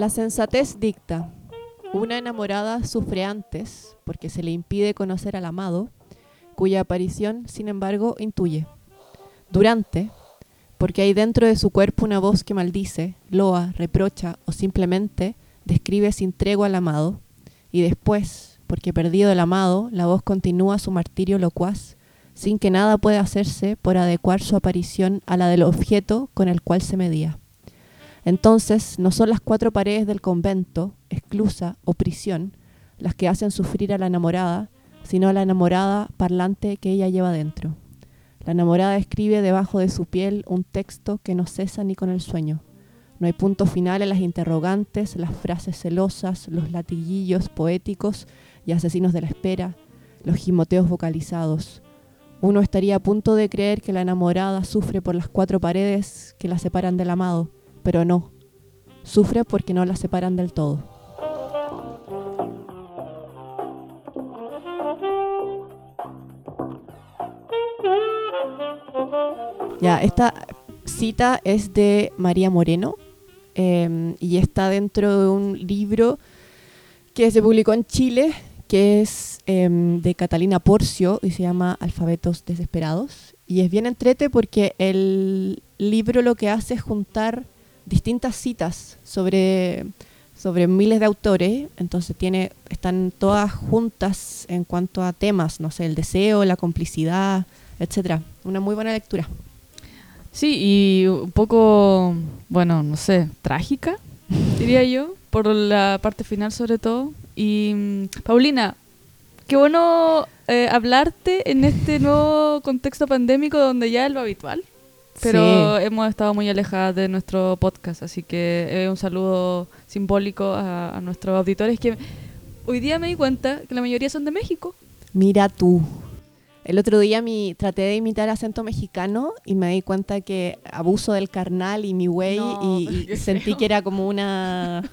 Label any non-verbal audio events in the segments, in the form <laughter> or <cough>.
La sensatez dicta. Una enamorada sufre antes porque se le impide conocer al amado, cuya aparición, sin embargo, intuye. Durante, porque hay dentro de su cuerpo una voz que maldice, loa, reprocha o simplemente describe sin tregua al amado. Y después, porque perdido el amado, la voz continúa su martirio locuaz, sin que nada pueda hacerse por adecuar su aparición a la del objeto con el cual se medía. Entonces, no son las cuatro paredes del convento, esclusa o prisión, las que hacen sufrir a la enamorada, sino la enamorada parlante que ella lleva dentro. La enamorada escribe debajo de su piel un texto que no cesa ni con el sueño. No hay punto final en las interrogantes, las frases celosas, los latiguillos poéticos y asesinos de la espera, los gimoteos vocalizados. Uno estaría a punto de creer que la enamorada sufre por las cuatro paredes que la separan del amado, pero no. Sufre porque no la separan del todo. Ya, esta cita es de María Moreno em, y está dentro de un libro que se publicó en Chile, que es em, de Catalina Porcio y se llama Alfabetos Desesperados. Y es bien entrete porque el libro lo que hace es juntar distintas citas sobre, sobre miles de autores, entonces tiene, están todas juntas en cuanto a temas, no sé, el deseo, la complicidad, etcétera. Una muy buena lectura. Sí, y un poco, bueno, no sé, trágica, diría yo, por la parte final sobre todo. Y mm, Paulina, qué bueno eh, hablarte en este nuevo contexto pandémico donde ya es lo habitual. Pero hemos estado muy alejadas de nuestro podcast, así que un saludo simbólico a, a nuestros auditores que hoy día me di cuenta que la mayoría son de México. Mira tú. El otro día mi, traté de imitar acento mexicano y me di cuenta que abuso del carnal y mi güey y, <laughs> sentí que era como una...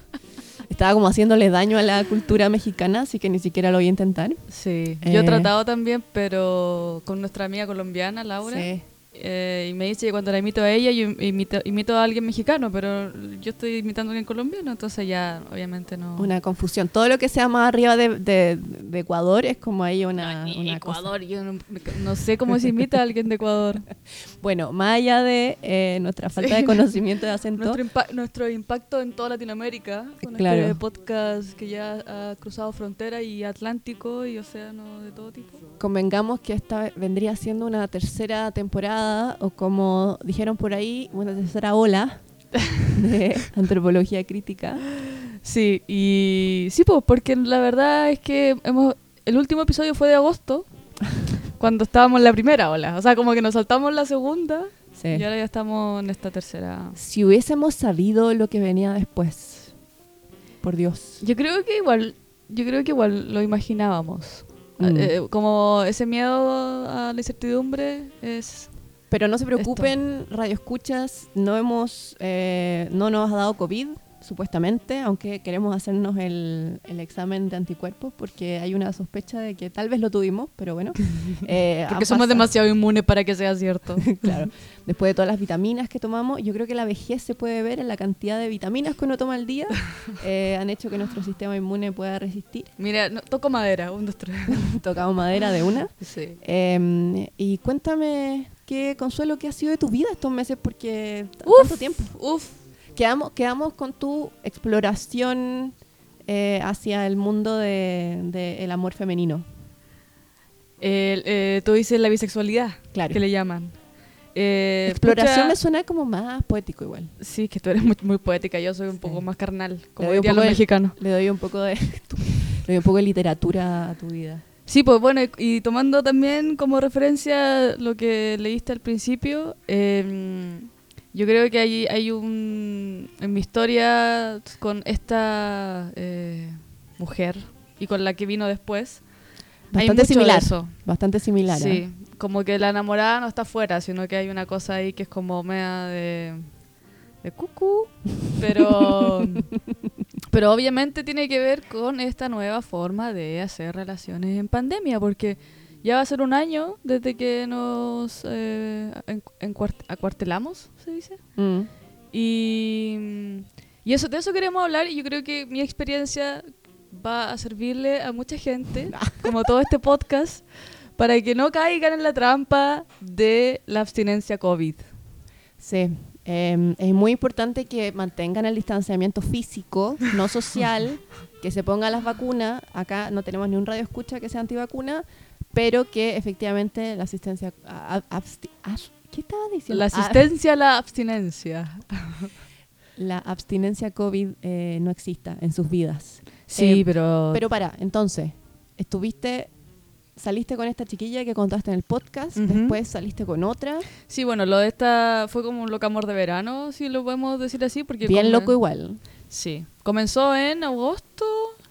Estaba como haciéndole daño a la cultura mexicana, así que ni siquiera lo voy a intentar. Sí, yo he eh. tratado también, pero con nuestra amiga colombiana, Laura. Sí. Eh, y me dice que cuando la imito a ella, yo imito, a alguien mexicano, pero yo estoy imitando a alguien colombiano, entonces ya obviamente no. Una confusión. Todo lo que sea más arriba de, Ecuador es como ahí una. Ecuador, yo no, sé cómo se imita a alguien de Ecuador. <laughs> bueno, más allá de eh, nuestra falta de conocimiento de acento. nuestro, impacto en toda Latinoamérica, con este podcast que ya ha cruzado frontera y Atlántico y océano de todo tipo. Convengamos que esta vendría siendo una tercera temporada o como dijeron por ahí, una tercera ola de <laughs> antropología crítica. Sí, y sí, pues, porque la verdad es que hemos, el último episodio fue de agosto, cuando estábamos en la primera ola. O sea, como que nos saltamos la segunda y ahora ya estamos en esta tercera. Si hubiésemos sabido lo que venía después, por Dios. Yo creo que igual, yo creo que igual lo imaginábamos. Mm. Eh, como ese miedo a la incertidumbre es pero no se preocupen, radio escuchas, no hemos, eh, no nos ha dado COVID, supuestamente, aunque queremos hacernos el, el, examen de anticuerpos porque hay una sospecha de que tal vez lo tuvimos, pero bueno. <laughs> Eh, porque somos demasiado inmunes para que sea cierto. <laughs> claro. Después de todas las vitaminas que tomamos, yo creo que la vejez se puede ver en la cantidad de vitaminas que uno toma al día. <laughs> Eh, han hecho que nuestro sistema inmune pueda resistir. Mira, toco madera, un, dos, tres. Tocamos madera de una. Sí. Em, y cuéntame qué consuelo que ha sido de tu vida estos meses porque tanto tiempo. Uf, quedamos, quedamos con tu exploración eh, hacia el mundo del de, el amor femenino. Eh, tú dices la bisexualidad, claro. que le llaman. Eh, exploración me suena como más poético igual. Sí, que tú eres muy, muy poética, yo soy un poco más carnal, como dirían los mexicanos. Le doy un poco de <laughs> le doy un poco de literatura a tu vida. Sí, pues bueno, y, tomando también como referencia lo que leíste al principio, eh, yo creo que hay, hay un. En mi historia con esta eh, mujer y con la que vino después. Bastante similar. Bastante similar. Sí, ¿eh? como que la enamorada no está fuera, sino que hay una cosa ahí que es como mea de. de cucú. Pero. <laughs> pero obviamente tiene que ver con esta nueva forma de hacer relaciones en pandemia, porque ya va a ser un año desde que nos eh, acuartelamos, se dice. Mm. Y, Y eso, de eso queremos hablar y yo creo que mi experiencia va a servirle a mucha gente, <laughs> como todo este podcast, para que no caigan en la trampa de la abstinencia COVID. Sí, eh, es muy importante que mantengan el distanciamiento físico, no social, <laughs> que se pongan las vacunas. Acá no tenemos ni un radio escucha que sea antivacuna, pero que efectivamente la asistencia... a- a- ¿Qué estaba diciendo? La Ah, asistencia a la abstinencia. <laughs> la abstinencia COVID eh, no exista en sus vidas. Sí, Eh, pero... Pero para, entonces, estuviste, saliste con esta chiquilla que contaste en el podcast, después saliste con otra, Sí, bueno, lo de esta fue como un loco amor de verano, si lo podemos decir así, porque... bien loco igual. Sí. Comenzó en agosto,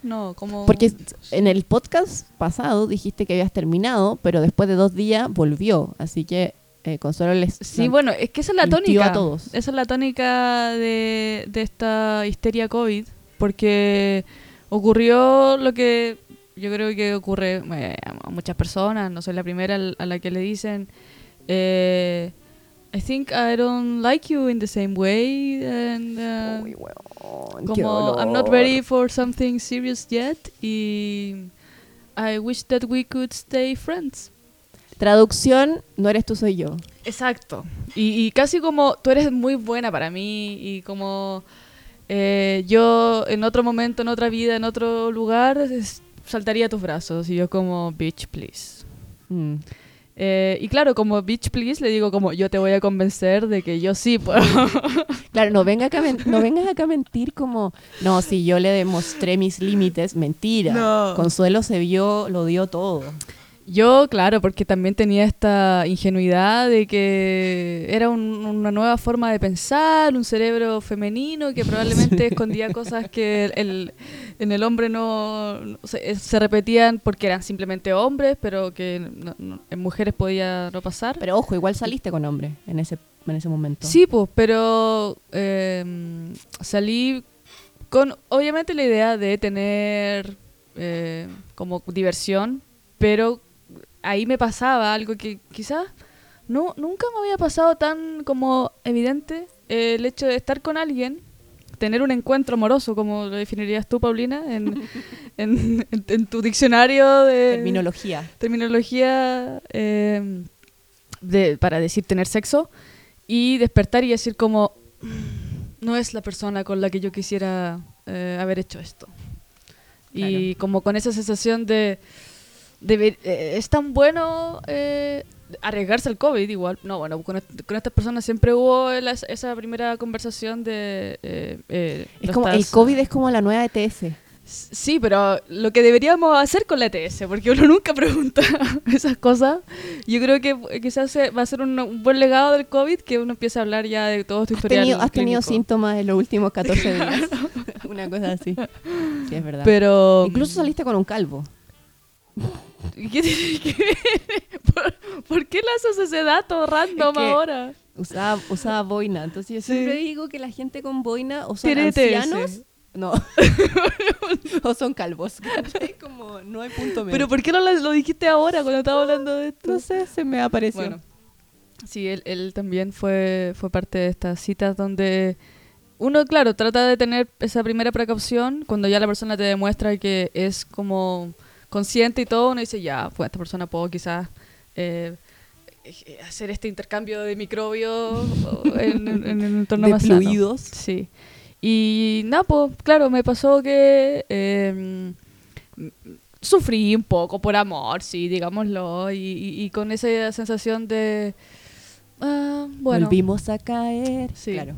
no, como... Porque en el podcast pasado dijiste que habías terminado, pero después de dos días volvió, así que eh, Consuelo les... Sí, bueno, es que esa es la tónica. a todos. Esa es la tónica de, de esta histeria COVID, porque ocurrió lo que yo creo que ocurre eh, a muchas personas, no soy la primera a la que le dicen, eh, I think I don't like you in the same way, and, uh, Uy, weón, qué como I'm not ready for something serious yet, y I wish that we could stay friends. Traducción, no eres tú, soy yo. Exacto. Y, y casi como tú eres muy buena para mí y como eh, yo en otro momento, en otra vida, en otro lugar, es- saltaría a tus brazos y yo como, bitch, please. Mm. Eh, y claro, como bitch, please, le digo como, yo te voy a convencer de que yo sí puedo. <laughs> Claro, no, venga acá, no vengas acá a mentir como, no, si yo le demostré mis límites, mentira. No. Consuelo se vio, lo dio todo. Yo, claro, porque también tenía esta ingenuidad de que era un- una nueva forma de pensar, un cerebro femenino que probablemente <laughs> escondía cosas que el, en el hombre no, no- se, se repetían porque eran simplemente hombres, pero que no- no- en mujeres podía no pasar. Pero ojo, igual saliste con hombre en ese, en ese momento. Sí, pues, pero eh, salí con obviamente la idea de tener eh, como diversión, pero ahí me pasaba algo que quizás no, nunca me había pasado tan como evidente eh, el hecho de estar con alguien, tener un encuentro amoroso, como lo definirías tú, Paulina, en, <laughs> en, en- en tu diccionario de Terminología. terminología eh, de, para decir tener sexo y despertar y decir como "Mm, no es la persona con la que yo quisiera eh, haber hecho esto y como con esa sensación de, de ver- eh, es tan bueno eh, arriesgarse al COVID igual no bueno con, con estas personas siempre hubo esa primera conversación de eh, eh, Es no como, el estás- COVID es como la nueva ETS. Sí, pero lo que deberíamos hacer con la ETS, porque uno <laughs> nunca pregunta <laughs> esas cosas, yo creo que eh, quizás va a ser un, un buen legado del COVID que uno empiece a hablar ya de todo tu ¿Has historial tenido, has tenido síntomas en los últimos 14 <laughs> días? Una cosa así. Sí, es verdad. Pero... Incluso saliste con un calvo. <laughs> ¿Qué tiene que ver? <laughs> ¿Por, por qué lanzas ese dato random que- ahora? Usaba, usaba boina. Entonces yo Sí. siempre digo que la gente con boina o son Tiene ETS. ancianos. No. <laughs> o son calvos. Es como, no hay punto medio. ¿Pero por qué no lo, lo dijiste ahora cuando estaba hablando de esto? no sé, se me apareció. Bueno, sí, él, él también fue, fue parte de estas citas donde uno, claro, trata de tener esa primera precaución cuando ya la persona te demuestra que es como consciente y todo, uno dice, ya, pues esta persona puedo quizás eh, eh, hacer este intercambio de microbios en, en- en un entorno de más sano. fluidos. Sí. Y nada, pues, claro, me pasó que eh, m- sufrí un poco por amor, sí, digámoslo, y, y- y con esa sensación de... ah, bueno, Volvimos a caer. Sí. Claro.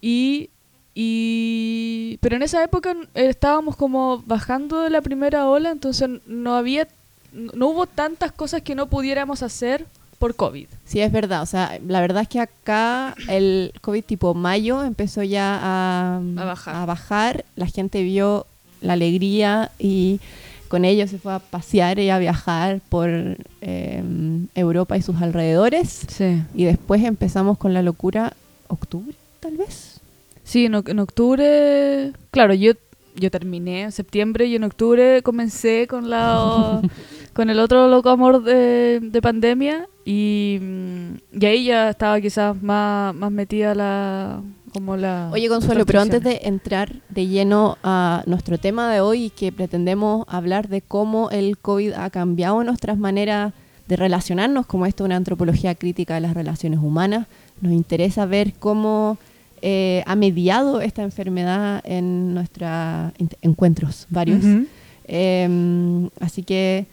y, y... Pero en esa época eh, estábamos como bajando de la primera ola, entonces no había... No hubo tantas cosas que no pudiéramos hacer por COVID. Sí, es verdad. O sea, la verdad es que acá el COVID tipo mayo empezó ya a, A bajar. a bajar. La gente vio la alegría y con ello se fue a pasear y a viajar por eh, Europa y sus alrededores. Sí. Y después empezamos con la locura, octubre, tal vez. Sí, en, en octubre, claro, yo yo terminé en septiembre y en octubre comencé con la <laughs> con el otro loco amor de, de pandemia y, mm, y ahí ya estaba quizás más, más metida la, como la... Oye, Consuelo, pero antes de entrar de lleno a nuestro tema de hoy, que pretendemos hablar de cómo el COVID ha cambiado nuestras maneras de relacionarnos, como esto es una antropología crítica de las relaciones humanas, nos interesa ver cómo eh, ha mediado esta enfermedad en nuestros encuentros varios. Ujú. Eh, así que,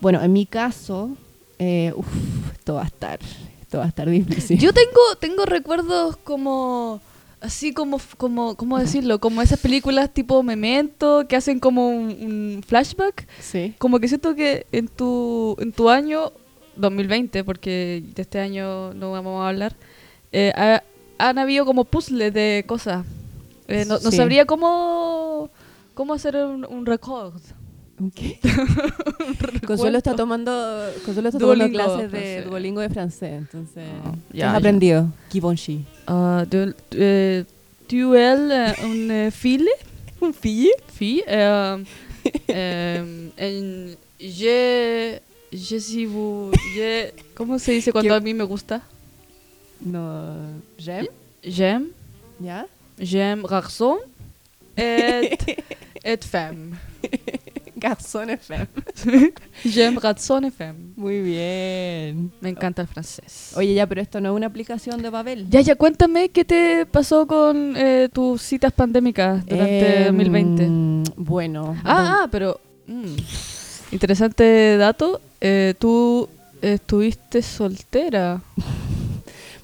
bueno, en mi caso, eh, uf, esto va a estar, esto va a estar difícil. Yo tengo, tengo recuerdos como... Así como, como, ¿cómo decirlo? Como esas películas tipo Memento que hacen como un, un flashback. sí. Como que siento que en tu, en tu año 2020, porque de este año no vamos a hablar, eh, ha- han habido como puzzles de cosas. Eh, no, no Sí. sabría cómo, cómo hacer un, un record. ¿Qué? <laughs> Consuelo está tomando, Consuelo está Duolingo tomando clases de francés. Duolingo de francés, entonces Ah, ¿qué ya, has ya. aprendido? Givenchy. Ah, de, eh, tu el eh, un eh, fille <laughs> ¿Un fille? fille euh, en- je je si vous je ¿cómo se dice cuando ¿Qué? a mí me gusta? No, j'aime, J'aime ¿ya? j'aime garçon et <laughs> et femme. Garçon FM. <laughs> J'aime garçon et femme. Muy bien. Me encanta el francés. Oye, ya, pero esto no es una aplicación de Babel. Ya, ya, cuéntame qué te pasó con eh, tus citas pandémicas durante Eh, 2020. mm, Bueno. Ah, ah, pero mm, interesante dato. Eh, tú estuviste soltera. <laughs>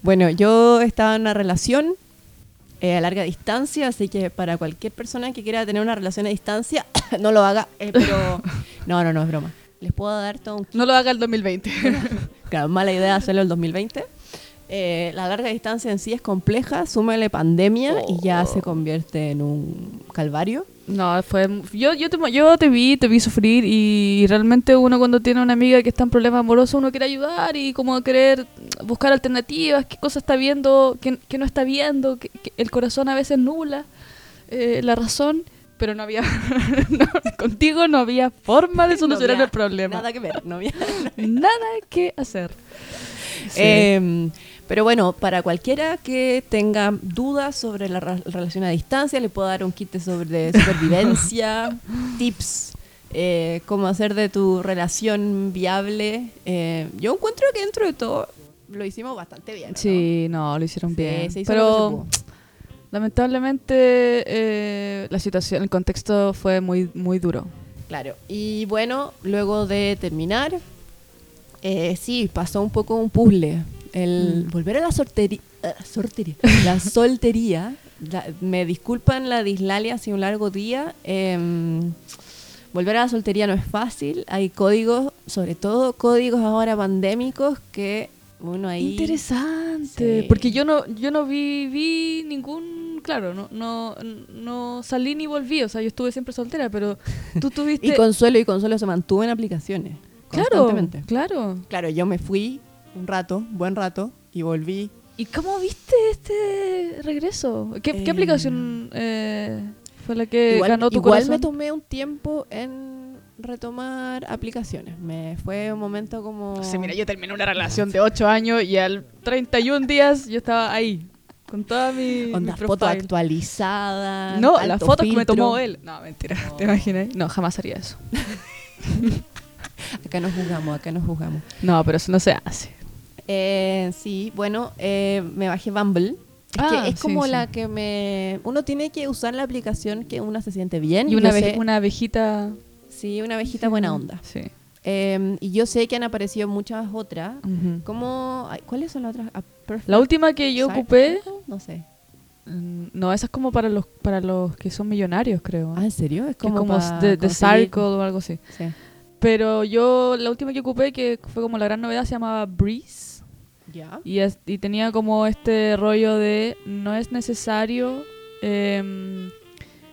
Bueno, yo estaba en una relación eh, a larga distancia, así que para cualquier persona que quiera tener una relación a distancia, <coughs> no lo haga. eh, pero <laughs> no, no, no es broma. Les puedo dar todo un... No lo haga el 2020. <laughs> Claro, mala idea hacerlo el 2020. Eh, la larga distancia en sí es compleja, súmele pandemia y ya se convierte en un calvario. No, fue. Yo, yo, te, yo te vi, te vi sufrir y realmente uno cuando tiene una amiga que está en problemas amorosos, uno quiere ayudar y como querer buscar alternativas, qué cosa está viendo, qué, qué no está viendo, que, que el corazón a veces nubla eh, la razón. Pero no había. <laughs> no, contigo no había forma de <laughs> No solucionar había el problema. Nada que ver, no había- <laughs> Nada que hacer. Eh, pero bueno, para cualquiera que tenga dudas sobre la relación a distancia, le puedo dar un kit sobre, <laughs> supervivencia, tips, eh, cómo hacer de tu relación viable. Eh, yo encuentro que dentro de todo lo hicimos bastante bien. ¿no? Sí, no, lo hicieron Sí, bien. se hizo Pero lamentablemente eh, la situación, el contexto fue muy, muy duro. Claro. Y bueno, luego de terminar, sí, pasó un poco un puzzle. El Mm. volver a la sortería, sortería, la <laughs> soltería. la- me disculpan la dislalia, ha sido un largo día. em, volver a la soltería no es fácil. Hay códigos, sobre todo códigos ahora pandémicos que uno ahí. Interesante, Sí. porque yo no, yo no vi, vi ningún, claro, no, no, no salí ni volví, o sea, yo estuve siempre soltera, pero tú <laughs> tuviste, Y Consuelo y Consuelo se mantuvo en aplicaciones. claro, Constantemente. claro. Claro, yo me fui un rato, buen rato, y volví ¿Y cómo viste este regreso? ¿Qué, qué Eh, aplicación eh, fue la que igual, ganó tu igual corazón? me tomé un tiempo en retomar aplicaciones. Me fue un momento como... No sé, mira, yo terminé una relación de 8 años y al 31 días yo estaba ahí, con toda mi, mi Onda, foto profile. actualizada. No, alto las fotos que me filtro. tomó él. No, mentira, No. ¿te imaginas? No, jamás haría eso. <laughs> Acá nos juzgamos, acá nos juzgamos. No, pero eso no se hace. Eh, sí, bueno, eh, me bajé Bumble. Es, Ah, que es sí, como sí. la que me... Uno tiene que usar la aplicación que uno se siente bien. Y una, sé- una abejita... Sí, una abejita buena onda. Sí. Eh, y yo sé que han aparecido muchas otras. ¿Cómo? ay, ¿Cuáles son las otras? A Perfect La última que yo ocupé... No sé. mm, No, esa es como para los para los que son millonarios, creo. Ah, ¿en serio? Es como, como de conseguir- Circle o algo así. Sí. Pero yo, la última que ocupé, que fue como la gran novedad, se llamaba Breeze. Ya. Y, es- y tenía como este rollo de no es necesario em,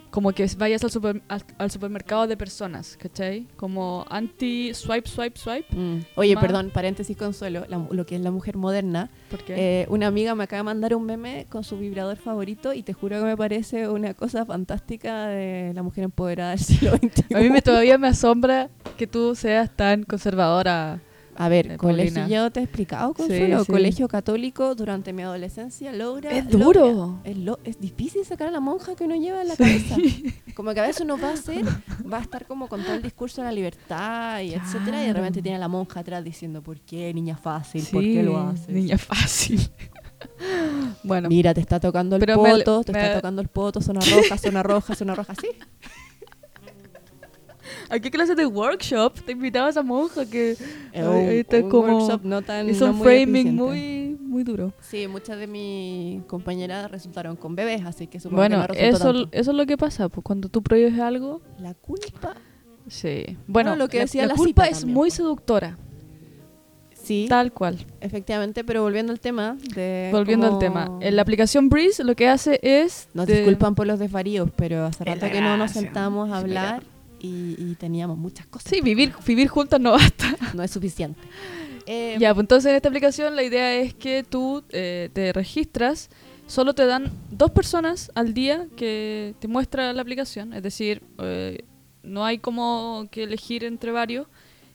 como que vayas al, super- al, al supermercado de personas, ¿cachai? Como anti-swipe, swipe, swipe. Mm. Oye, Más- perdón, paréntesis Consuelo, la lo que es la mujer moderna. Porque Eh, una amiga me acaba de mandar un meme con su vibrador favorito y te juro que me parece una cosa fantástica de la mujer empoderada del <laughs> siglo XXI. a mí me, todavía me asombra que tú seas tan conservadora A ver, Eh, colegio, yo te he explicado, Sí, Consuelo. sí. Colegio católico durante mi adolescencia logra. Es logra- duro. es, lo- es difícil sacar a la monja que uno lleva en la cabeza. <laughs> Como que a veces uno va a hacer, va a estar como con todo el discurso de la libertad y etcétera, y de repente tiene a la monja atrás diciendo, ¿por qué, niña fácil? ¿Por qué lo haces? Niña fácil. <laughs> bueno, Mira, te está tocando el Pero me- poto, te me- está tocando el poto, zona roja, zona roja, zona roja, sí. <laughs> ¿a qué clase de workshop te invitaba esa monja que Es Ahí- un, un como- workshop no tan hizo no un muy framing eficiente. muy, muy duro? Sí, muchas de mis compañeras resultaron con bebés, así que supongo Bueno, que no eso, tanto. eso es lo que pasa, pues cuando tú prohíbes algo, La culpa, sí. Bueno, lo que la, decía la la culpa cita es también, muy pues. seductora, sí, tal cual. efectivamente, pero volviendo al tema de Volviendo cómo- al tema, en la aplicación Breeze lo que hace es... Nos disculpan por los desvaríos, pero hace Es rato que no nos sentamos a Sí, hablar y, y teníamos muchas cosas. Sí, vivir, vivir juntas no basta. No es suficiente. Eh, <laughs> Ya, pues entonces en esta aplicación la idea es que tú eh, te registras, solo te dan dos personas al día que te muestra la aplicación, es decir, eh, no hay como que elegir entre varios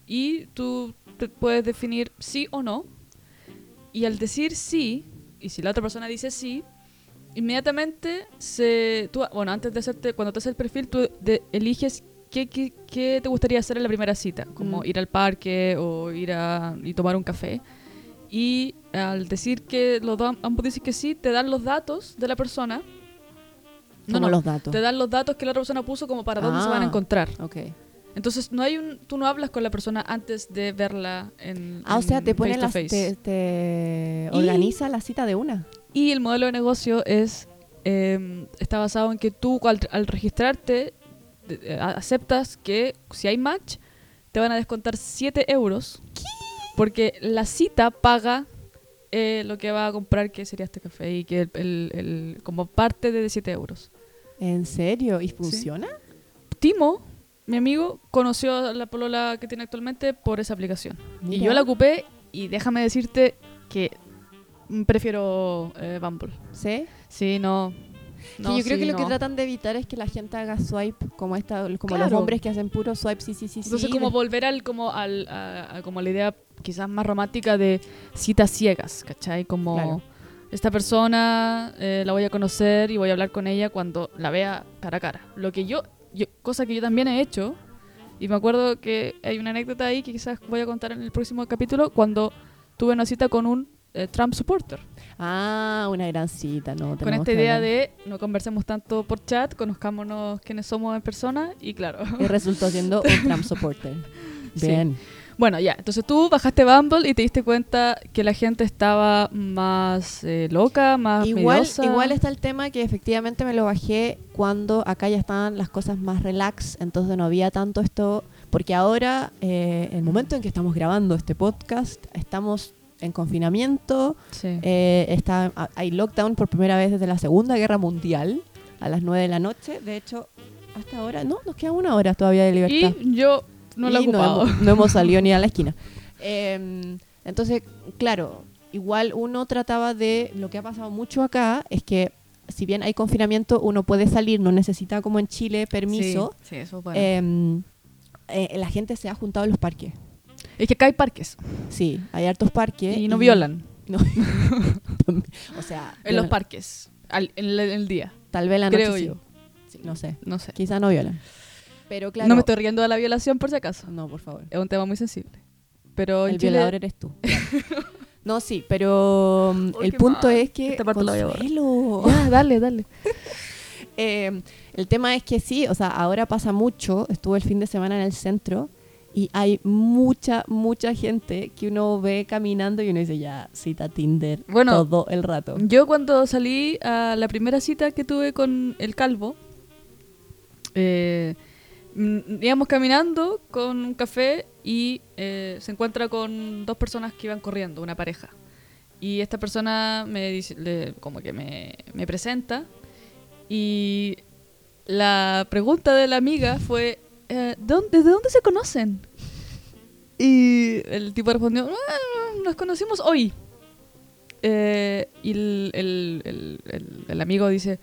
y tú te puedes definir sí o no. Y al decir sí, y si la otra persona dice sí, inmediatamente se... Tú, bueno, antes de hacerte, cuando te haces el perfil, tú de- eliges qué, qué, qué te gustaría hacer en la primera cita, como Mm. ir al parque o ir a y tomar un café. Y al decir que los dos, ambos dicen que sí, te dan los datos de la persona. No, no, los datos. te dan los datos que la otra persona puso como para dónde se van a Ah. encontrar. Ok. Entonces no hay un, tú no hablas con la persona antes de verla en Ah, o sea, en te pone las, te, te Y- organiza la cita de una. Y el modelo de negocio es eh, está basado en que tú al, al registrarte aceptas que si hay match te van a descontar 7 euros porque la cita paga eh, lo que va a comprar que sería este café y que el, el- el- como parte de 7 euros. ¿En serio? ¿Y funciona? Timo, mi amigo, conoció a la polola que tiene actualmente por esa aplicación. Y yo la ocupé y déjame decirte que prefiero eh, Bumble. ¿Sí? Sí, no. No, yo creo sí, que lo que tratan de evitar es que la gente haga swipe como esta, como los Claro. hombres que hacen puro swipe, sí, sí, sí, Entonces sí. como volver al como al a, a como la idea quizás más romántica de citas ciegas, ¿cachai? Como Claro. esta persona eh, la voy a conocer y voy a hablar con ella cuando la vea cara a cara. Lo que yo, yo cosa que yo también he hecho y me acuerdo que hay una anécdota ahí que quizás voy a contar en el próximo capítulo cuando tuve una cita con un eh, Trump supporter. Ah, una gran cita, ¿no? Con esta que idea hablar. de no conversemos tanto por chat, conozcámonos quiénes somos en persona y claro. Y resultó siendo un <laughs> Trump supporter. Sí. Bien. Bueno, ya, entonces tú bajaste Bumble y te diste cuenta que la gente estaba más eh, loca, más Igual, miedosa. igual está el tema que efectivamente me lo bajé cuando acá ya estaban las cosas más relax, entonces no había tanto esto, porque ahora, eh, el momento en que estamos grabando este podcast, estamos en confinamiento, Sí. eh, está, hay lockdown por primera vez desde la Segunda Guerra Mundial a las 9 de la noche, de hecho, hasta ahora, no, nos queda una hora todavía de libertad. y yo no la he no hemos, no hemos salido ni a la esquina. <laughs> Em, entonces, claro, igual uno trataba de. Lo que ha pasado mucho acá es que, si bien hay confinamiento, uno puede salir, no necesita, como en Chile, permiso. Sí, sí, eso. Em, eh, la gente se ha juntado en los parques. Es que acá hay parques Sí, hay hartos parques. y no violan no. <laughs> o sea, en los parques al- en, el, día. Tal vez la noche creo sí. yo. Sí, no sé. No sé. Quizá no violan. Pero claro. No me estoy riendo de la violación por si acaso. No, por favor. Es un tema muy sensible. Pero el Chile violador eres tú. <laughs> no, sí, pero um, Uy, el punto mal. es que. Esta parte la voy a. <laughs> Ya, dale, dale. Eh, el tema es que sí, o sea, ahora pasa mucho. Estuve el fin de semana en el centro y hay mucha, mucha gente que uno ve caminando y uno dice, ya, cita Tinder Bueno, todo el rato. Yo cuando salí a la primera cita que tuve con el calvo, eh, mm, íbamos caminando con un café y eh, se encuentra con dos personas que iban corriendo, una pareja. Y esta persona me dice, le- como que me, me presenta y la pregunta de la amiga fue, eh, ¿de dónde- ¿desde dónde se conocen? Y el tipo respondió, "Ah, nos conocimos hoy. Eh, y el, el- el- el- el amigo dice,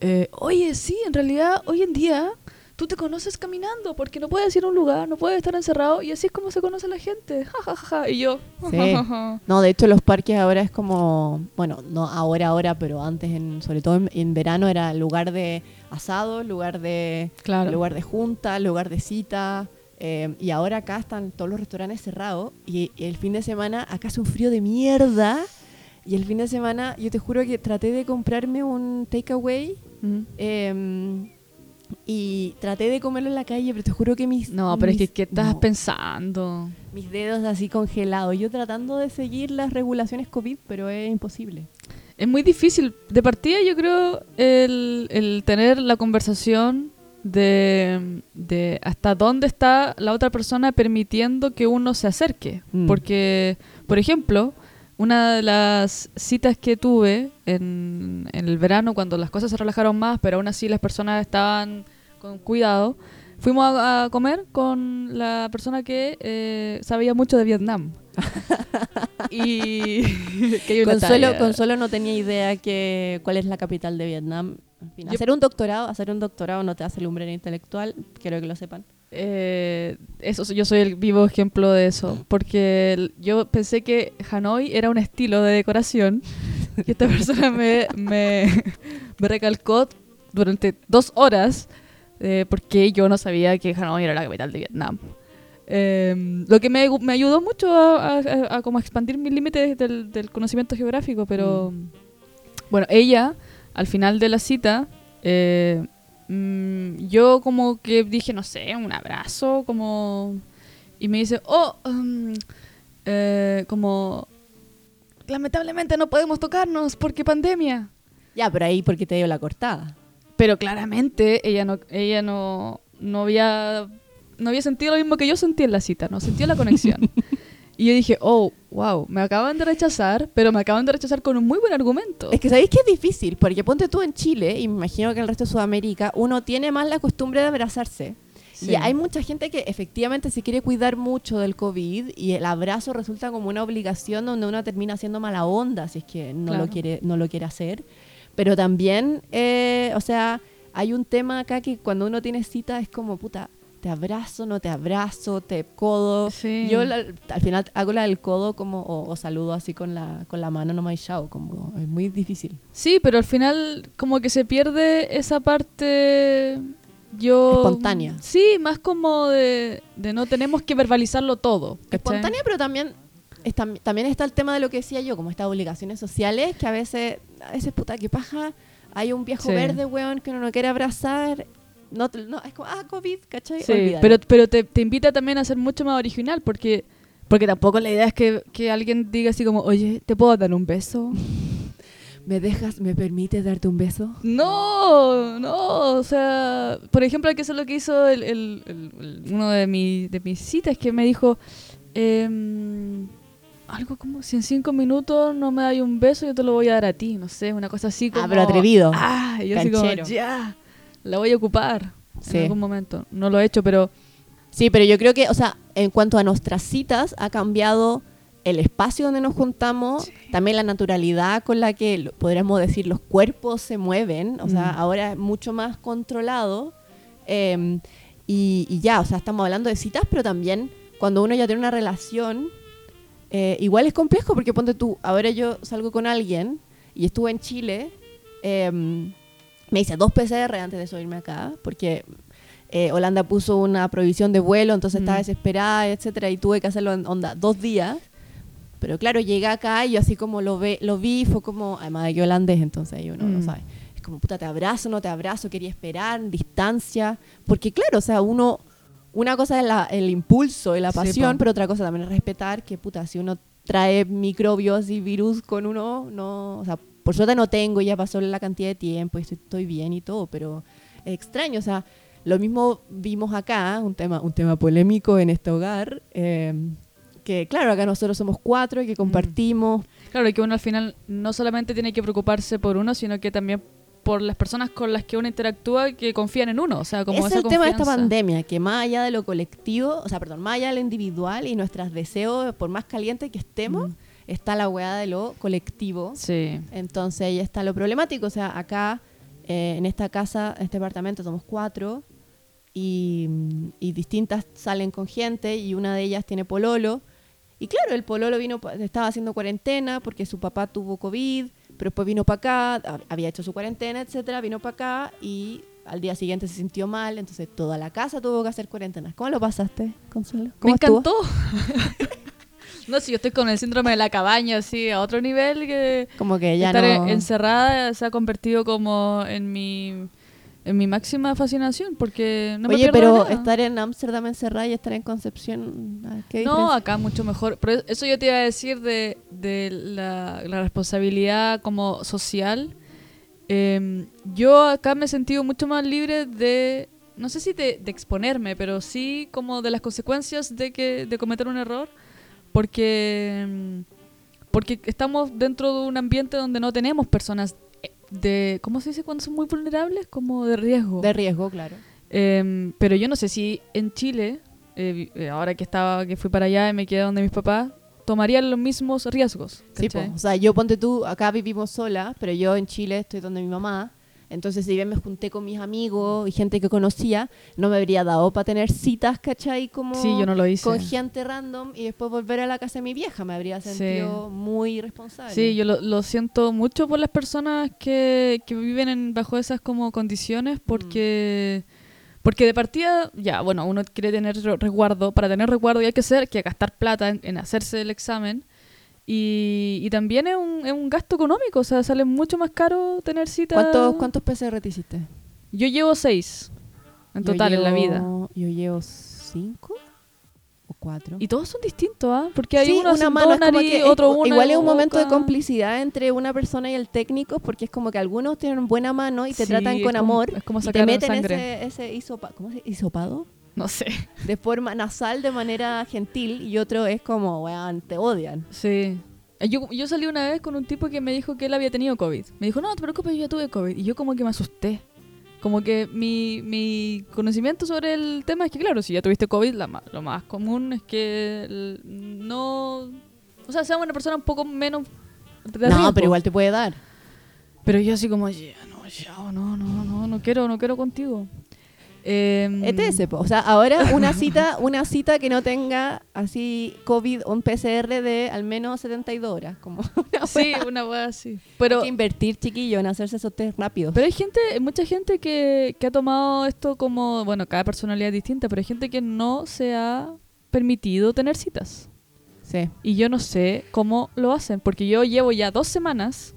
eh, oye, sí, en realidad hoy en día tú te conoces caminando, porque no puedes ir a un lugar, no puedes estar encerrado, y así es como se conoce la gente. <laughs> Ja, ja, ja, ja. Y yo, Sí. No, de hecho los parques ahora es como, bueno, no ahora, ahora, pero antes, en, sobre todo en, en verano, era lugar de asado, lugar de, Claro. lugar de junta, lugar de cita. eh, y ahora acá están todos los restaurantes cerrados y, y el fin de semana acá hace un frío de mierda. Y el fin de semana yo te juro que traté de comprarme un takeaway Mm. eh, y traté de comerlo en la calle, pero te juro que mis, No, pero es que, ¿qué estás no, pensando? mis dedos así congelados. Yo tratando de seguir las regulaciones COVID, pero es imposible. Es muy difícil. De partida, yo creo el, el tener la conversación de, de hasta dónde está la otra persona permitiendo que uno se acerque. Mm. Porque, por ejemplo, una de las citas que tuve en, en el verano, cuando las cosas se relajaron más, pero aún así las personas estaban con cuidado, fuimos a, a comer con la persona que eh, sabía mucho de Vietnam. <laughs> y <laughs> que Consuelo, talla. Consuelo no tenía idea que cuál es la capital de Vietnam. En fin, hacer un doctorado, hacer un doctorado no te hace lumbrera intelectual, quiero que lo sepan. Eh, eso, yo soy el vivo ejemplo de eso, porque yo pensé que Hanoi era un estilo de decoración y esta persona me, me, me recalcó durante dos horas eh, porque yo no sabía que Hanoi era la capital de Vietnam. Eh, lo que me, ayudó mucho a, a- a como expandir mis límites del, del conocimiento geográfico, pero bueno, ella al final de la cita eh, mm, yo como que dije, no sé, un abrazo, como... Y me dice, oh, um, eh, como... Lamentablemente no podemos tocarnos porque pandemia. Ya, pero ahí porque te dio la cortada. Pero claramente ella no, ella no, no había no había sentido lo mismo que yo sentí en la cita, no sintió la conexión. <laughs> y yo dije, oh, wow, me acaban de rechazar, pero me acaban de rechazar con un muy buen argumento. Es que sabéis que es difícil, porque ponte tú en Chile, y me imagino que en el resto de Sudamérica, uno tiene más la costumbre de abrazarse. Sí. Y hay mucha gente que efectivamente se quiere cuidar mucho del COVID y el abrazo resulta como una obligación donde uno termina haciendo mala onda si es que no, Claro. lo, quiere, no lo quiere hacer. Pero también, eh, o sea, hay un tema acá que cuando uno tiene cita es como, puta, te abrazo, no te abrazo, te codo. Sí. Yo la- al final hago la del codo como, o, o saludo así con la, con la mano nomás y chao, como es muy difícil. Sí, pero al final como que se pierde esa parte yo Espontánea. Sí, más como de, de no tenemos que verbalizarlo todo. ¿cachai? espontánea, pero también está, también está el tema de lo que decía yo, como estas obligaciones sociales, que a veces, a veces, puta, que paja, hay un viejo Sí. verde, weón, que uno no quiere abrazar. No, te- no, es como, ah, COVID, ¿cachai? Sí, Olvídalo. pero, pero te, te invita también a ser mucho más original porque porque tampoco la idea es que, que alguien diga así como, oye, ¿te puedo dar un beso? <laughs> ¿Me dejas, me permites darte un beso? No, no, o sea, por ejemplo, que eso es lo que hizo el, el- el- uno de, mi, de mis citas, que me dijo, em, algo como, si en cinco minutos no me das un beso, yo te lo voy a dar a ti, no sé, una cosa así como... Ah, pero atrevido. Ah, y yo así como, ya, la voy a ocupar Sí. en algún momento. No lo he hecho, pero... Sí, pero yo creo que, o sea, en cuanto a nuestras citas, ha cambiado el espacio donde nos juntamos, también la naturalidad con la que, podríamos decir, los cuerpos se mueven, o sea, Mm. ahora es mucho más controlado. eh, y, y ya, o sea, estamos hablando de citas, pero también cuando uno ya tiene una relación, eh, igual es complejo porque ponte tú, ahora yo salgo con alguien y estuve en Chile, eh, me hice dos PCR antes de subirme acá, porque eh, Holanda puso una prohibición de vuelo, entonces estaba desesperada, etcétera, y tuve que hacerlo en onda dos días. Pero claro, llegué acá y yo así como lo, ve, lo vi, fue como, además de que holandés, entonces ahí uno no Mm. sabe. Es como, puta, te abrazo, no te abrazo, quería esperar, distancia. Porque claro, o sea, uno, una cosa es la- el impulso y la pasión, pero otra cosa también es respetar que, puta, si uno trae microbios y virus con uno, no, o sea, por suerte no tengo, ya pasó la cantidad de tiempo y estoy, estoy bien y todo, pero es extraño, o sea, lo mismo vimos acá, un tema, un tema polémico en este hogar, eh, que claro, acá nosotros somos cuatro y que compartimos, Claro, que uno al final no solamente tiene que preocuparse por uno, sino que también por las personas con las que uno interactúa que confían en uno. O sea, como es esa el tema de esta confianza. pandemia, que más allá de lo colectivo, o sea, perdón, más allá de lo individual y nuestros deseos, por más caliente que estemos, Mm. Está la weá de lo colectivo. Sí. Entonces ahí está lo problemático. O sea, acá eh, en esta casa, en este departamento, somos cuatro. y, y distintas salen con gente y una de ellas tiene pololo. Y claro, el pololo vino, estaba haciendo cuarentena porque su papá tuvo COVID, pero después vino para acá, ha- había hecho su cuarentena, etcétera, vino para acá y al día siguiente se sintió mal, entonces toda la casa tuvo que hacer cuarentena. ¿Cómo lo pasaste, Consuelo? Me ¿Cómo estuvo? encantó. <laughs> no, si yo estoy con el síndrome de la cabaña, así, a otro nivel que Como que ya estar no... encerrada se ha convertido como en mi en mi máxima fascinación porque no me Oye, pero nada. estar en Ámsterdam encerrada y estar en Concepción, ¿qué No, diferencia? acá mucho mejor. Pero eso yo te iba a decir de, de la, la responsabilidad como social. Em, yo acá me he sentido mucho más libre de, no sé si de, de exponerme, pero sí como de las consecuencias de, que, de cometer un error. Porque, em, porque estamos dentro de un ambiente donde no tenemos personas eh, de, ¿cómo se dice cuando son muy vulnerables? Como de riesgo. De riesgo, claro. Em, pero yo no sé si en Chile, eh, eh, ahora que estaba, que fui para allá y me quedé donde mis papás, tomarían los mismos riesgos. Sí, po. ¿cachai? o sea, yo ponte tú, acá vivimos sola, pero yo en Chile estoy donde mi mamá. Entonces, si bien me junté con mis amigos y gente que conocía, no me habría dado para tener citas, ¿cachai? Como Sí, yo no lo hice. con gente random y después volver a la casa de mi vieja. Me habría Sí. sentido muy irresponsable. Sí, yo lo, lo siento mucho por las personas que, que viven en, bajo esas como condiciones porque... Porque de partida, ya, bueno, uno quiere tener re- resguardo. Para tener resguardo y hay que hacer, que gastar plata en, en hacerse el examen. Y, y también es un, es un gasto económico, o sea, sale mucho más caro tener cita. ¿Cuántos, ¿Cuántos PCR te hiciste? Yo llevo seis en Yo total en la vida. Yo llevo cinco o cuatro. Y todos son distintos, ¿ah? Porque hay Sí, uno una mano, es nariz, que es- otro una igual es un momento de complicidad entre una persona y el técnico porque es como que algunos tienen buena mano y te Sí, tratan es con como- amor es como y te sacar meten sangre. ese, ese hisopa- ¿cómo se- hisopado No sé. de forma nasal de manera gentil y otro es como, weón, te odian. Sí. Eh, Yo, yo salí una vez con un tipo que me dijo que él había tenido COVID. Me dijo, no, te preocupes, yo ya tuve COVID. Y yo como que me asusté. Como que mi, mi conocimiento sobre el tema es que, claro, si ya tuviste COVID, la lo más común es que el- no... O sea, sea una persona un poco menos... no, pero igual te puede dar. Pero yo así como, ya, no, ya, no, no, no, no quiero, no quiero contigo. Em, ETS, po. o sea, ahora una <laughs> cita, una cita que no tenga así COVID o un PCR de al menos 72 horas, como <laughs> una Sí, una wea así. Hay que invertir, chiquillo, en hacerse esos test rápidos. pero hay gente, mucha gente que, que ha tomado esto como, bueno, cada personalidad es distinta, pero hay gente que no se ha permitido tener citas. sí. Y yo no sé cómo lo hacen, porque yo llevo ya dos semanas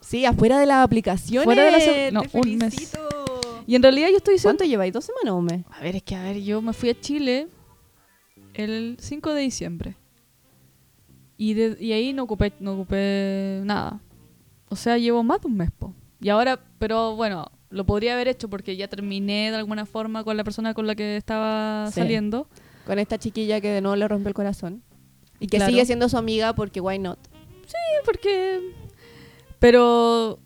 Sí, afuera de las aplicaciones. Fuera de las- no, te un mes. Y en realidad yo estoy diciendo... ¿Cuánto lleváis? ¿Dos semanas o un mes? A ver, es que a ver, yo me fui a Chile el 5 de diciembre. Y, de- y ahí no ocupé, no ocupé nada. O sea, llevo más de un mes, po. Y ahora, pero bueno, lo podría haber hecho porque ya terminé de alguna forma con la persona con la que estaba Sí. saliendo. Con esta chiquilla que de nuevo le rompe el corazón. Y que Claro. sigue siendo su amiga porque why not. Sí, porque... Pero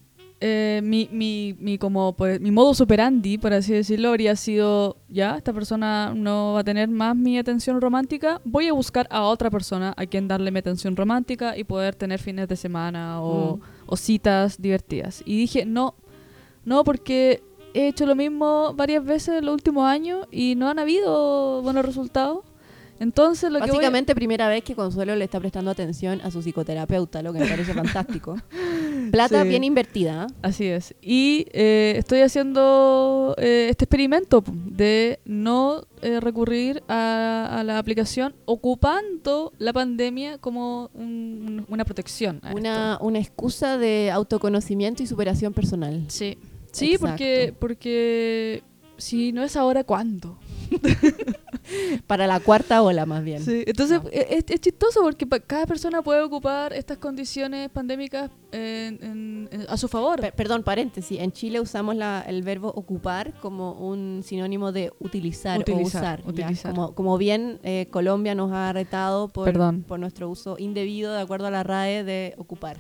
eh, mi, mi, mi, como, pues, mi modo operandi, por así decirlo, habría sido, ya, esta persona no va a tener más mi atención romántica, voy a buscar a otra persona a quien darle mi atención romántica y poder tener fines de semana o, Mm. o citas divertidas. Y dije, no, no, porque he hecho lo mismo varias veces en los últimos años y no han habido buenos resultados. Entonces, lo que voy Básicamente, primera vez que Consuelo le está prestando atención a su psicoterapeuta, lo que me parece <laughs> fantástico. Plata Sí. bien invertida. ¿ah? Así es. Y eh, estoy haciendo eh, este experimento de no eh, recurrir a, a la aplicación ocupando la pandemia como un- una protección. Una, una excusa de autoconocimiento y superación personal. Sí, sí porque, porque si no es ahora, ¿cuándo? <laughs> Para la cuarta ola, más bien. Sí, entonces Ah. e- es, es chistoso porque cada persona puede ocupar estas condiciones pandémicas en- en- en- a su favor. Pe- perdón, paréntesis. En Chile usamos la- el verbo ocupar como un sinónimo de utilizar, Utilizar, o usar. Como, como bien eh, Colombia nos ha retado por, Perdón. por nuestro uso indebido, de acuerdo a la RAE, de ocupar.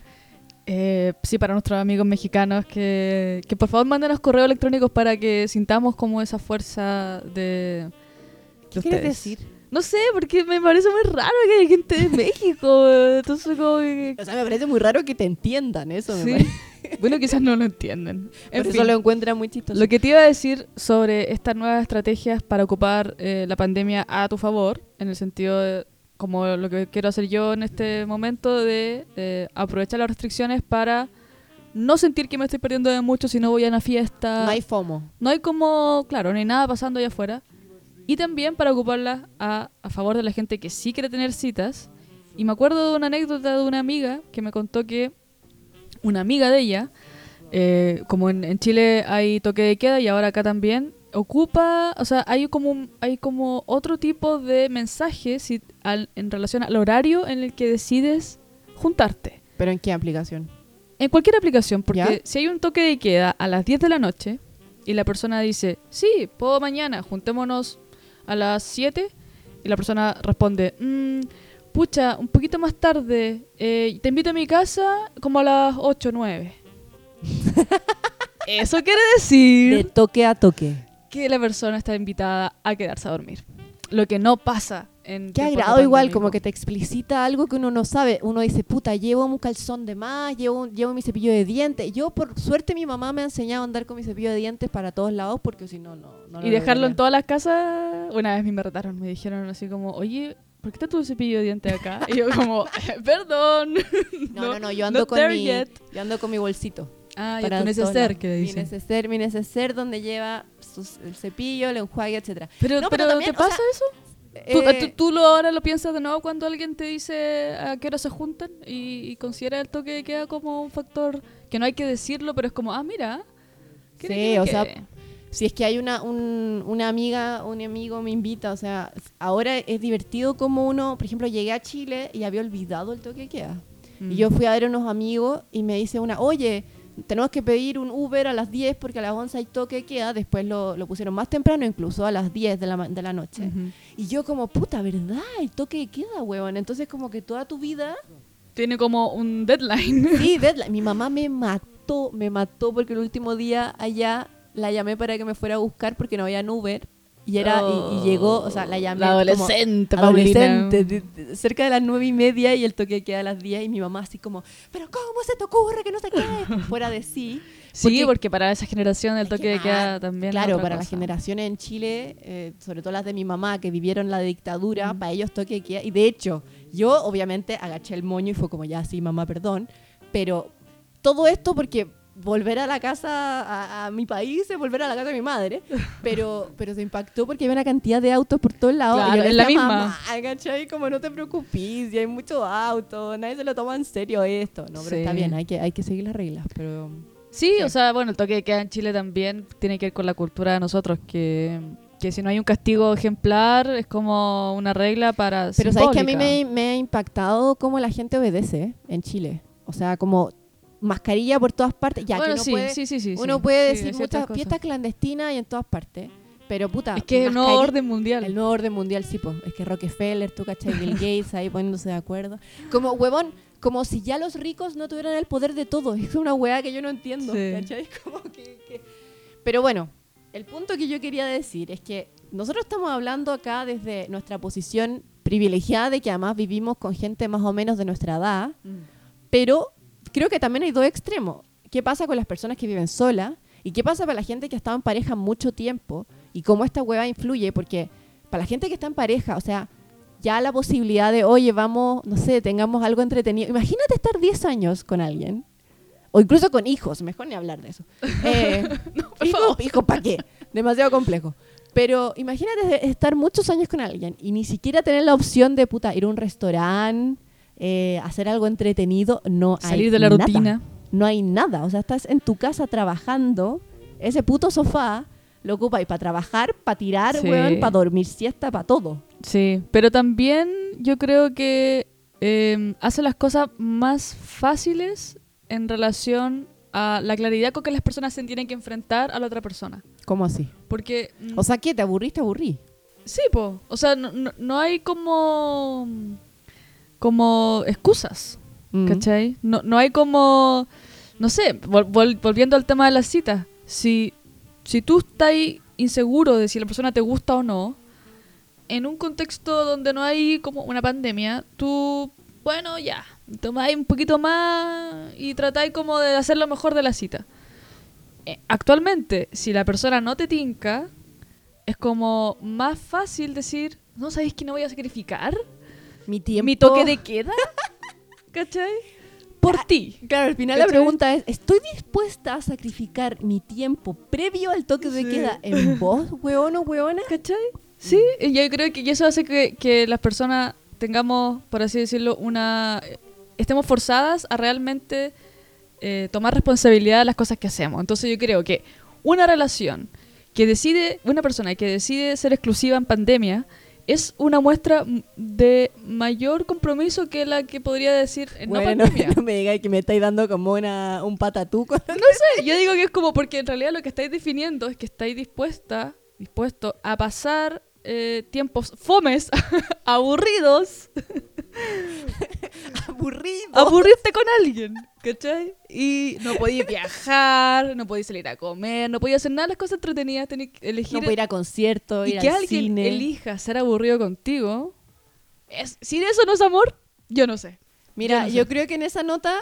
Eh, sí, para nuestros amigos mexicanos, que, que por favor mándenos correos electrónicos para que sintamos como esa fuerza de... ¿Qué quieres decir? No sé, porque me parece muy raro que haya gente de México. Entonces, como que... O sea, me parece muy raro que te entiendan eso. me Sí. parece. <laughs> Bueno, quizás no lo entienden. En fin, eso lo encuentra muy chistoso. lo que te iba a decir sobre estas nuevas estrategias para ocupar eh, la pandemia a tu favor, en el sentido de, como lo que quiero hacer yo en este momento, de eh, aprovechar las restricciones para no sentir que me estoy perdiendo de mucho si no voy a una fiesta. no hay FOMO. No hay como, claro, no hay nada pasando allá afuera. Y también para ocuparlas a, a favor de la gente que sí quiere tener citas. Y me acuerdo de una anécdota de una amiga que me contó que una amiga de ella, eh, como en, en Chile hay toque de queda y ahora acá también, ocupa, o sea, hay como, un- hay como otro tipo de mensaje si- al- en relación al horario en el que decides juntarte. ¿Pero en qué aplicación? En cualquier aplicación, porque ¿Ya? si hay un toque de queda a las 10 de la noche y la persona dice, sí, puedo mañana, juntémonos a las 7, y la persona responde, "Mm, pucha, un poquito más tarde, eh, te invito a mi casa como a las 8 o 9. Eso quiere decir De toque a toque. Que la persona está invitada a quedarse a dormir. Lo que no pasa en... Qué agrado igual, como que te explicita algo que uno no sabe. Uno dice, puta, llevo un calzón de más, llevo, llevo mi cepillo de dientes. Yo, por suerte, mi mamá me ha enseñado a andar con mi cepillo de dientes para todos lados porque si no, no, no lo Y dejarlo en todas las casas. Una vez me retaron, me dijeron así como, oye, ¿por qué está tu cepillo de dientes acá? Y yo como, <laughs> perdón. No, no, no, yo ando, con mi, yet. yo ando con mi bolsito. Ah, para tu todos neceser, que le Mi dicen. neceser, mi neceser donde lleva sus- el cepillo, el enjuague, etcétera. Pero, No, pero, pero también, ¿te pasa sea, eso? ¿Tú, Eh, tú- tú lo, ahora lo piensas de nuevo cuando alguien te dice a qué hora se juntan y, y considera el toque de queda como un factor que no hay que decirlo, pero es como, ah, mira. ¿qué Sí, o sea, si es que hay una, un- una amiga, un amigo me invita, o sea, ahora es divertido como uno, por ejemplo, llegué a Chile y había olvidado el toque de queda. Mm. Y yo fui a ver a unos amigos y me dice una, oye, tenemos que pedir un Uber a las 10 porque a las 11 hay toque de queda. Después lo, lo pusieron más temprano, incluso a las 10 de la, de la noche. Y yo como, puta, ¿verdad? El toque de queda, huevón. Entonces como que toda tu vida... Tiene como un deadline. <laughs> Sí, <laughs> deadline. Mi mamá me mató, me mató porque el último día allá la llamé para que me fuera a buscar porque no había Uber. Y, era, y- y, llegó, o sea, la llamé La como adolescente, Paulina. adolescente, de- de- cerca de las nueve y media y el toque queda a las 10 y mi mamá así como, pero ¿cómo se te ocurre que no sé qué? <laughs> Fuera de sí. Sí, porque, para esa generación el toque de queda también. es Claro, para las generaciones en Chile, eh, sobre todo las de mi mamá, que vivieron la dictadura, Mm. para ellos toque de queda. Y de hecho, yo obviamente agaché el moño y fue como, ya sí, mamá, perdón. Pero todo esto porque volver a la casa, a, a mi país, es volver a la casa de mi madre. Pero, <laughs> pero se impactó porque había una cantidad de autos por todos lados. Claro, y yo le es la misma. "Mamá, ¿cachai? Como no te preocupes, y hay muchos autos, nadie se lo toma en serio esto. No, pero Sí. está bien, hay que, hay que seguir las reglas. Pero Sí, Sí. o sea, bueno, el toque de queda en Chile también tiene que ver con la cultura de nosotros, que, que si no hay un castigo ejemplar es como una regla para... Pero sabes que a mí me, me ha impactado cómo la gente obedece en Chile. O sea, como mascarilla por todas partes. Ya bueno, que uno sí, puede, sí, sí, sí. uno puede decir muchas cosas. fiestas clandestinas y en todas partes. Pero puta, Es que no mascari- orden mundial. El nuevo orden mundial, sí, po. Es que Rockefeller, tú, ¿cachai? Bill Gates ahí poniéndose de acuerdo. Como, huevón, como si ya los ricos no tuvieran el poder de todo. <laughs> Es una hueá que yo no entiendo. ¿cachai? <laughs> Como que, que- Pero bueno, el punto que yo quería decir es que nosotros estamos hablando acá desde nuestra posición privilegiada de que además vivimos con gente más o menos de nuestra edad, Mm. pero creo que también hay dos extremos. ¿Qué pasa con las personas que viven solas? ¿Y qué pasa para la gente que ha estado en pareja mucho tiempo? ¿Y cómo esta hueva influye? Porque para la gente que está en pareja, o sea, ya la posibilidad de, oye, vamos, no sé, tengamos algo entretenido. Imagínate estar 10 años con alguien. O incluso con hijos, mejor ni hablar de eso. <laughs> Eh, por hijo, ¿para qué? Demasiado complejo. Pero imagínate estar muchos años con alguien y ni siquiera tener la opción de, puta, ir a un restaurante, eh, hacer algo entretenido. No hay Salir de la nada rutina. no hay nada. O sea, estás en tu casa trabajando, ese puto sofá lo ocupáis para trabajar, para tirar, Sí. weón, para dormir siesta, para todo. Sí, pero también yo creo que eh, hace las cosas más fáciles en relación a la claridad con que las personas se tienen que enfrentar a la otra persona. ¿Cómo así? Porque... mm, O sea, ¿qué? ¿Te aburrís? Te aburrí. Sí, po. O sea, no, no- no hay como. Como excusas, Mm. ¿cachai? No, no hay como. No sé, vol- vol- volviendo al tema de las citas. Si, si tú estás inseguro de si la persona te gusta o no, en un contexto donde no hay como una pandemia, tú. Bueno, ya. Tomáis un poquito más y tratáis como de hacer lo mejor de la cita. Eh, actualmente, si la persona no te tinca, es como más fácil decir, ¿no sabéis que no voy a sacrificar? Mi tiempo. Mi toque de queda. <laughs> ¿Cachai? Por ti. Claro, al final la pregunta es, ¿estoy dispuesta a sacrificar mi tiempo previo al toque de queda en <laughs> vos, weón o weona? ¿Cachai? Sí, y yo creo que eso hace que, que las personas tengamos, por así decirlo, una... estemos forzadas a realmente eh, tomar responsabilidad de las cosas que hacemos. Entonces yo creo que una relación que decide, una persona que decide ser exclusiva en pandemia, es una muestra de mayor compromiso que la que podría decir en no Bueno, pandemia. <laughs> no me digáis que me estáis dando como una, un patatú con No sé, yo digo que es como porque en realidad lo que estáis definiendo es que estáis dispuesta, dispuesto a pasar eh, tiempos fomes, <laughs> aburridos, <laughs> aburrido. aburrirte con alguien, ¿cachai? Y no podéis viajar, no podéis salir a comer, no podéis hacer nada de las cosas entretenidas, tenéis que elegir no puedo ir a conciertos, y ir que al alguien cine. elija ser aburrido contigo. Es, si eso no es amor, yo no sé. Mira, Yo yo, no sé. creo que en esa nota,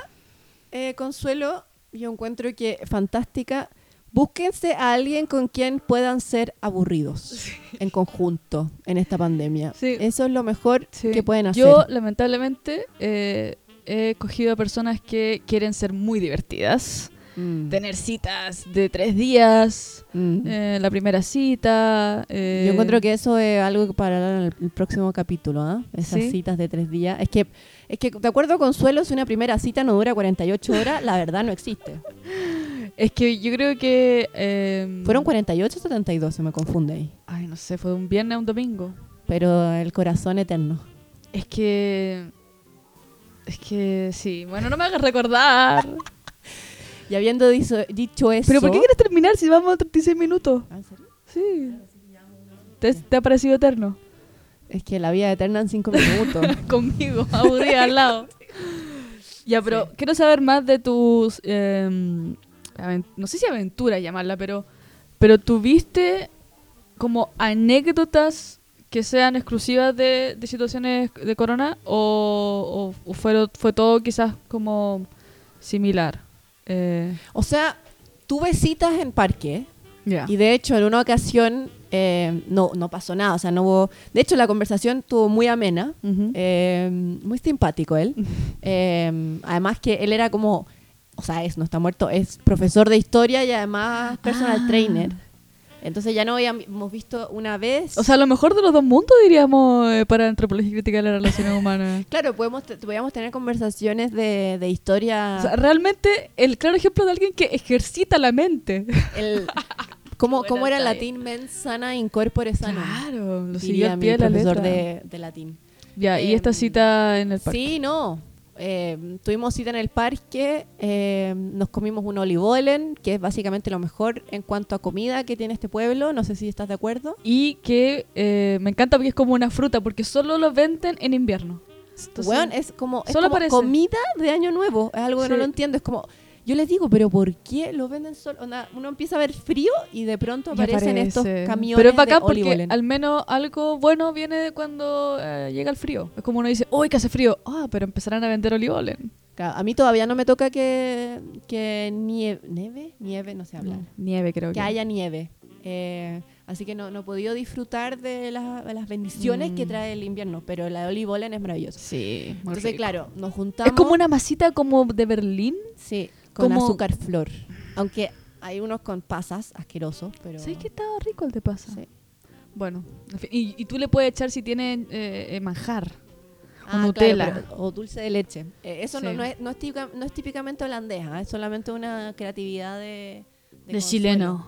eh, Consuelo, yo encuentro que fantástica. Búsquense a alguien con quien puedan ser aburridos en conjunto en esta pandemia. Sí. Eso es lo mejor Sí. que pueden hacer. Yo, lamentablemente, eh, he cogido a personas que quieren ser muy divertidas. Mm. Tener citas de tres días, Mm. eh, la primera cita. eh, Yo encuentro que eso es algo para hablar en el, próximo capítulo, ¿ah? Esas ¿Sí? citas de tres días. Es que, es que, de acuerdo con Consuelo, si una primera cita no dura 48 horas, la verdad no existe. <laughs> Es que yo creo que... eh, ¿Fueron 48 o 72? Se me confunde ahí. Ay, no sé, fue de un viernes a un domingo. Pero el corazón eterno. Es que... Es que sí, bueno, no me hagas recordar. Y habiendo dicho, dicho eso... ¿Pero por qué quieres terminar si vamos a 36 minutos? Ah, ¿en serio? Sí. ¿Te, te ha parecido eterno? Es que la vida eterna en cinco <laughs> minutos. Conmigo, aburrida al lado. <laughs> Ya, pero quiero saber más de tus. aven- no sé si aventura llamarla, pero. Pero tuviste como anécdotas que sean exclusivas de, de situaciones de corona o, o- o fue, fue todo quizás como similar. Eh, o sea, tuve citas en parque. ya. Y de hecho, en una ocasión eh, no, no pasó nada. O sea, no hubo... De hecho, la conversación estuvo muy amena. Ujú. Eh, muy simpático él. <laughs> Eh, además que él era como, o sea, es, no está muerto, es profesor de historia y además personal Ah. trainer. Entonces ya no habíamos visto una vez. O sea, lo mejor de los dos mundos, diríamos, eh, para antropología crítica de las relaciones humanas. <laughs> claro, podemos, podíamos tener conversaciones de, de historia. O sea, realmente el claro ejemplo de alguien que ejercita la mente. el, ¿cómo, cómo era latín mens sana incorpore sano? Claro, lo siguió al mi pie de la profesor letra. de, de latín. Ya, y Em, esta cita en el parque. Sí, no. Eh, tuvimos cita en el parque, eh, nos comimos un olivolen, que es básicamente lo mejor en cuanto a comida que tiene este pueblo. No sé si estás de acuerdo. Y que eh, me encanta porque es como una fruta, porque solo lo venden en invierno. Entonces, Weón, es como, es solo como comida de año nuevo. Es algo que no lo entiendo. Es como, yo les digo, pero ¿por qué lo venden solo? Onda, uno empieza a ver frío y de pronto aparecen estos camiones Pero es bacán de porque olivolen. al menos algo bueno viene de cuando eh, llega el frío. Es como uno dice, uy, que hace frío. Ah, pero empezarán a vender olivolen. Claro, a mí todavía no me toca que, que nieve, nieve, nieve, no sé hablar. Nieve, creo que. que haya nieve. Eh, así que no, no he podido disfrutar de, la- de las bendiciones Mm. que trae el invierno, pero la de olivolen es maravillosa. Sí, muy Entonces, rico. claro, nos juntamos. Es como una masita como de Berlín. Sí, con como- azúcar flor. Aunque hay unos con pasas asquerosos, pero. ¿Sabes que estaba rico el de pasa? Sí. Bueno, y, y tú le puedes echar si tiene eh, eh, manjar. Ah, claro, Nutella. pero- o dulce de leche. Eh, eso no, Sí. no es, no, es típica- no es típicamente holandesa, es solamente una creatividad de. De, Consuelo. chileno.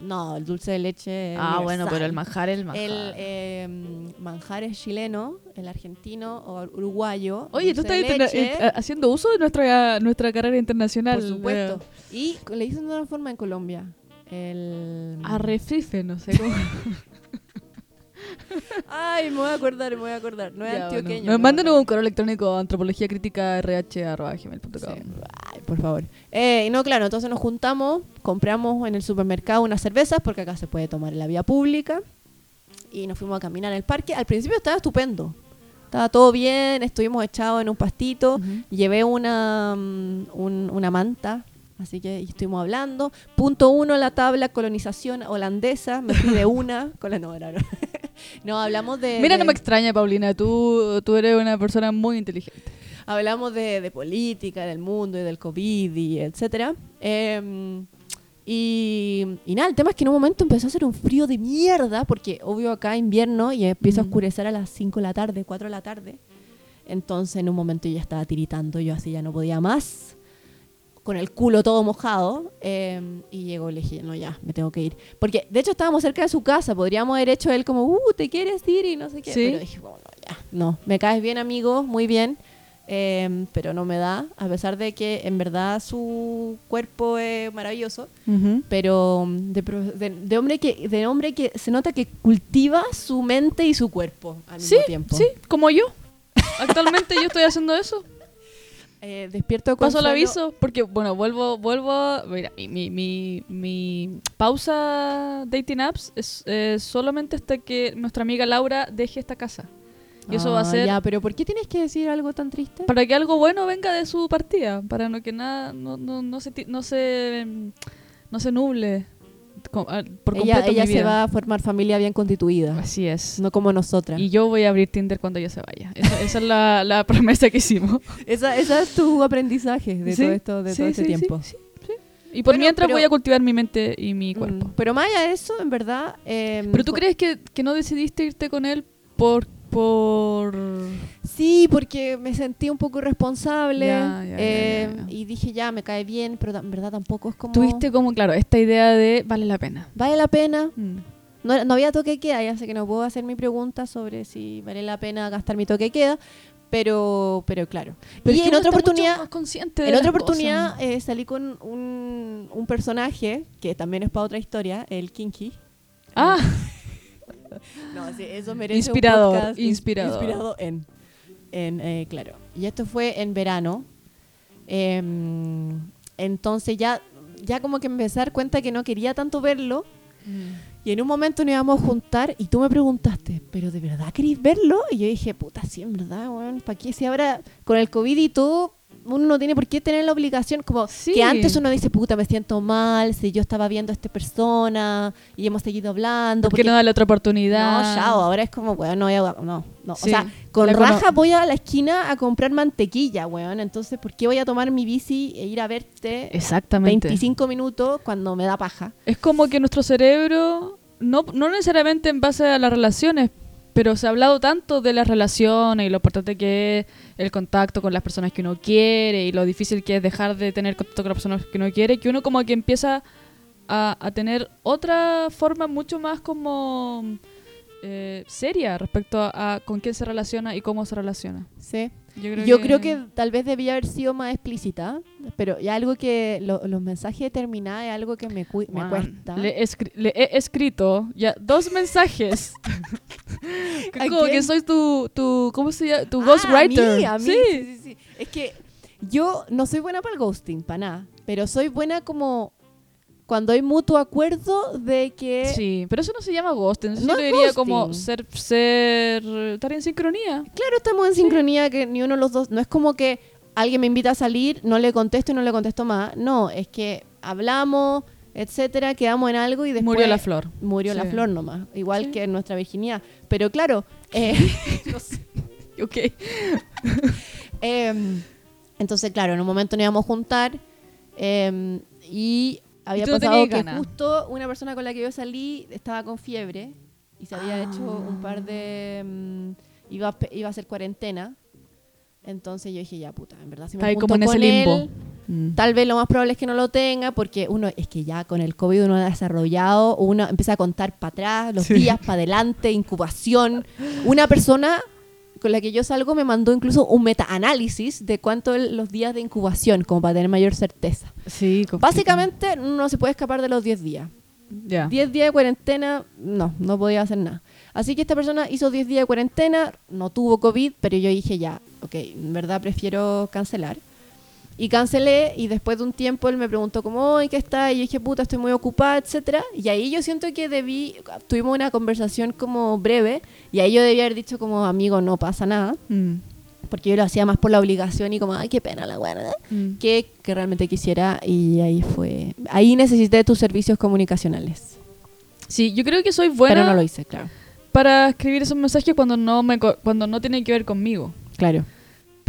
No, el dulce de leche. Ah, bueno, pero el manjar es el manjar. El eh, manjar es chileno, el argentino o uruguayo. Oye, tú estás eh, haciendo uso de nuestra, nuestra carrera internacional. Por supuesto. Y le dicen de una forma en Colombia. El. Arrecife, no sé cómo. <laughs> Ay, me voy a acordar, me voy a acordar. No es Ya, bueno. antioqueño. Acuerdo. un correo electrónico a antropología crítica rh.gmail.com. Sí. Ay, por favor. Eh, y no, claro, entonces nos juntamos, compramos en el supermercado unas cervezas, porque acá se puede tomar en la vía pública. Y nos fuimos a caminar en el parque. Al principio estaba estupendo. Estaba todo bien, estuvimos echados en un pastito, llevé una, mm, un- una manta, así que estuvimos hablando. Punto uno, la tabla colonización holandesa, me fui de <laughs> una con la no, no, no. <laughs> No, hablamos de... Mira, de- no me extraña, Paulina. Tú, tú eres una persona muy inteligente. Hablamos de, de política, del mundo y del COVID y etcétera. Em, y, y nada, el tema es que en un momento empezó a hacer un frío de mierda, porque obvio acá invierno y empieza a Mm. oscurecer a las 5 de la tarde, 4 de la tarde. Entonces en un momento yo ya estaba tiritando, yo así ya no podía más, con el culo todo mojado. em, y llegó y le dije, no, ya, me tengo que ir. Porque de hecho estábamos cerca de su casa, podríamos haber hecho él como, uh, ¿te quieres ir? Y no sé qué. Sí. Pero dije, bueno, ya, no, me caes bien, amigo, muy bien. Em, pero no me da, a pesar de que en verdad su cuerpo es maravilloso, pero mm, de, de- de hombre que de hombre que se nota que cultiva su mente y su cuerpo al Sí, mismo tiempo. sí, como yo. Actualmente yo estoy haciendo eso. <laughs> Eh, despierto con Paso el aviso porque, bueno, vuelvo, vuelvo. Mira, mi, mi, mi, mi pausa dating apps es eh, solamente hasta que nuestra amiga Laura deje esta casa. Y eso va a Ah, ser Ya, pero ¿por qué tienes que decir algo tan triste? para que algo bueno venga de su partida, para no que nada, no, no, no se, no se, no se nuble ah, por ella completo ella mi se va a formar familia bien constituida, Así es. no como nosotras. Y yo voy a abrir Tinder cuando ella se vaya. Esa, esa es la, la <laughs> promesa que hicimos. Esa, esa es tu aprendizaje de Sí, todo esto, de sí, todo este sí, tiempo. sí, sí. Y por Bueno, mientras pero- voy a cultivar mi mente y mi Mm, cuerpo. Pero más allá de eso, en verdad... em, ¿Pero tú crees que, que no decidiste irte con él por... por... Sí, porque me sentí un poco irresponsable Ya, ya, ya, eh, ya, y dije ya, me cae bien, pero en verdad tampoco es como... Tuviste como, claro, esta idea de vale la pena. Vale la pena. Mm. No, no había toque de queda, ya sé que no puedo hacer mi pregunta sobre si vale la pena gastar mi toque de queda, pero, pero claro. Pero y en otra oportunidad, en otra oportunidad eh, salí con un, un personaje que también es para otra historia, el Kinky. Ah, <laughs> <laughs> <laughs> No, sí, eso merece Inspirador, un podcast inspirador. inspirado en, en eh, claro. Y esto fue en verano. Em, entonces ya, ya como que empecé a dar cuenta que no quería tanto verlo. Y en un momento nos íbamos a juntar y tú me preguntaste, ¿pero de verdad queréis verlo? Y yo dije, puta, sí, en verdad, weón, ¿para qué? Si ahora con el COVID y todo, uno no tiene por qué tener la obligación, como Sí. que antes uno dice, puta, me siento mal, si yo estaba viendo a esta persona y hemos seguido hablando. ¿Por qué no darle otra oportunidad? No, chao, ahora es como, weón, no voy a... No, no. Sí, o sea, con la cono- raja voy a la esquina a comprar mantequilla, weón. Entonces, ¿por qué voy a tomar mi bici e ir a verte Exactamente. 25 minutos cuando me da paja? Es como que nuestro cerebro, no, no necesariamente en base a las relaciones, pero se ha hablado tanto de las relaciones y lo importante que es el contacto con las personas que uno quiere y lo difícil que es dejar de tener contacto con las personas que uno quiere, que uno como que empieza a, a tener otra forma mucho más como eh, seria respecto a, a con quién se relaciona y cómo se relaciona. Sí. Yo creo Yo que, creo que tal vez debía haber sido más explícita, pero ya algo que lo- los mensajes de terminada es algo que me, cu- me cuesta. Le escri- le he escrito ya dos mensajes. <laughs> Que ¿A como quién? que soy tu, tu ¿cómo se llama? Tu Ah, ghostwriter. A mí, a mí, Sí. sí, sí, sí. Es que yo no soy buena para el ghosting, para nada, pero soy buena como cuando hay mutuo acuerdo de que... Sí, pero eso no se llama ghosting. Eso No diría como ser, ser, estar en sincronía. Claro, estamos en sincronía que ni uno de los dos. No es como que alguien me invita a salir, no le contesto y no le contesto más. No, es que hablamos, etcétera, quedamos en algo y después. Murió la flor. Murió la flor nomás. Igual Sí. que en nuestra virginidad. Pero claro, eh, <laughs> no sé. <laughs> Ok. Em, entonces, claro, en un momento nos íbamos a juntar em, y había tú no pasado tenías que ganas. justo una persona con la que yo salí estaba con fiebre y se había hecho un par de... em, iba, iba a hacer cuarentena. Entonces yo dije, ya puta, en verdad si me junto como en ese con limbo. él, Mm. tal vez lo más probable es que no lo tenga porque uno es que ya con el COVID uno ha desarrollado, uno empieza a contar para atrás, los Sí. días para adelante, incubación. Una persona con la que yo salgo me mandó incluso un meta-análisis de cuánto el- los días de incubación, como para tener mayor certeza. Sí, complicado. Básicamente no se puede escapar de los 10 días. Ya. 10 días de cuarentena, no, no podía hacer nada. Así que esta persona hizo 10 días de cuarentena, no tuvo COVID, pero yo dije ya, ok, en verdad prefiero cancelar. Y cancelé y después de un tiempo él me preguntó como, "Ay, ¿qué está?" Y yo dije, "Puta, estoy muy ocupada, etcétera." Y ahí yo siento que debí tuvimos una conversación como breve y ahí yo debía haber dicho como, "Amigo, no pasa nada." Mm, Porque yo lo hacía más por la obligación y como, "Ay, qué pena la guarda." mm. Que, que realmente quisiera y ahí fue. Ahí necesité tus servicios comunicacionales. Sí, yo creo que soy buena Pero no lo hice, claro. para escribir esos mensajes cuando no me cuando no tienen que ver conmigo, Claro.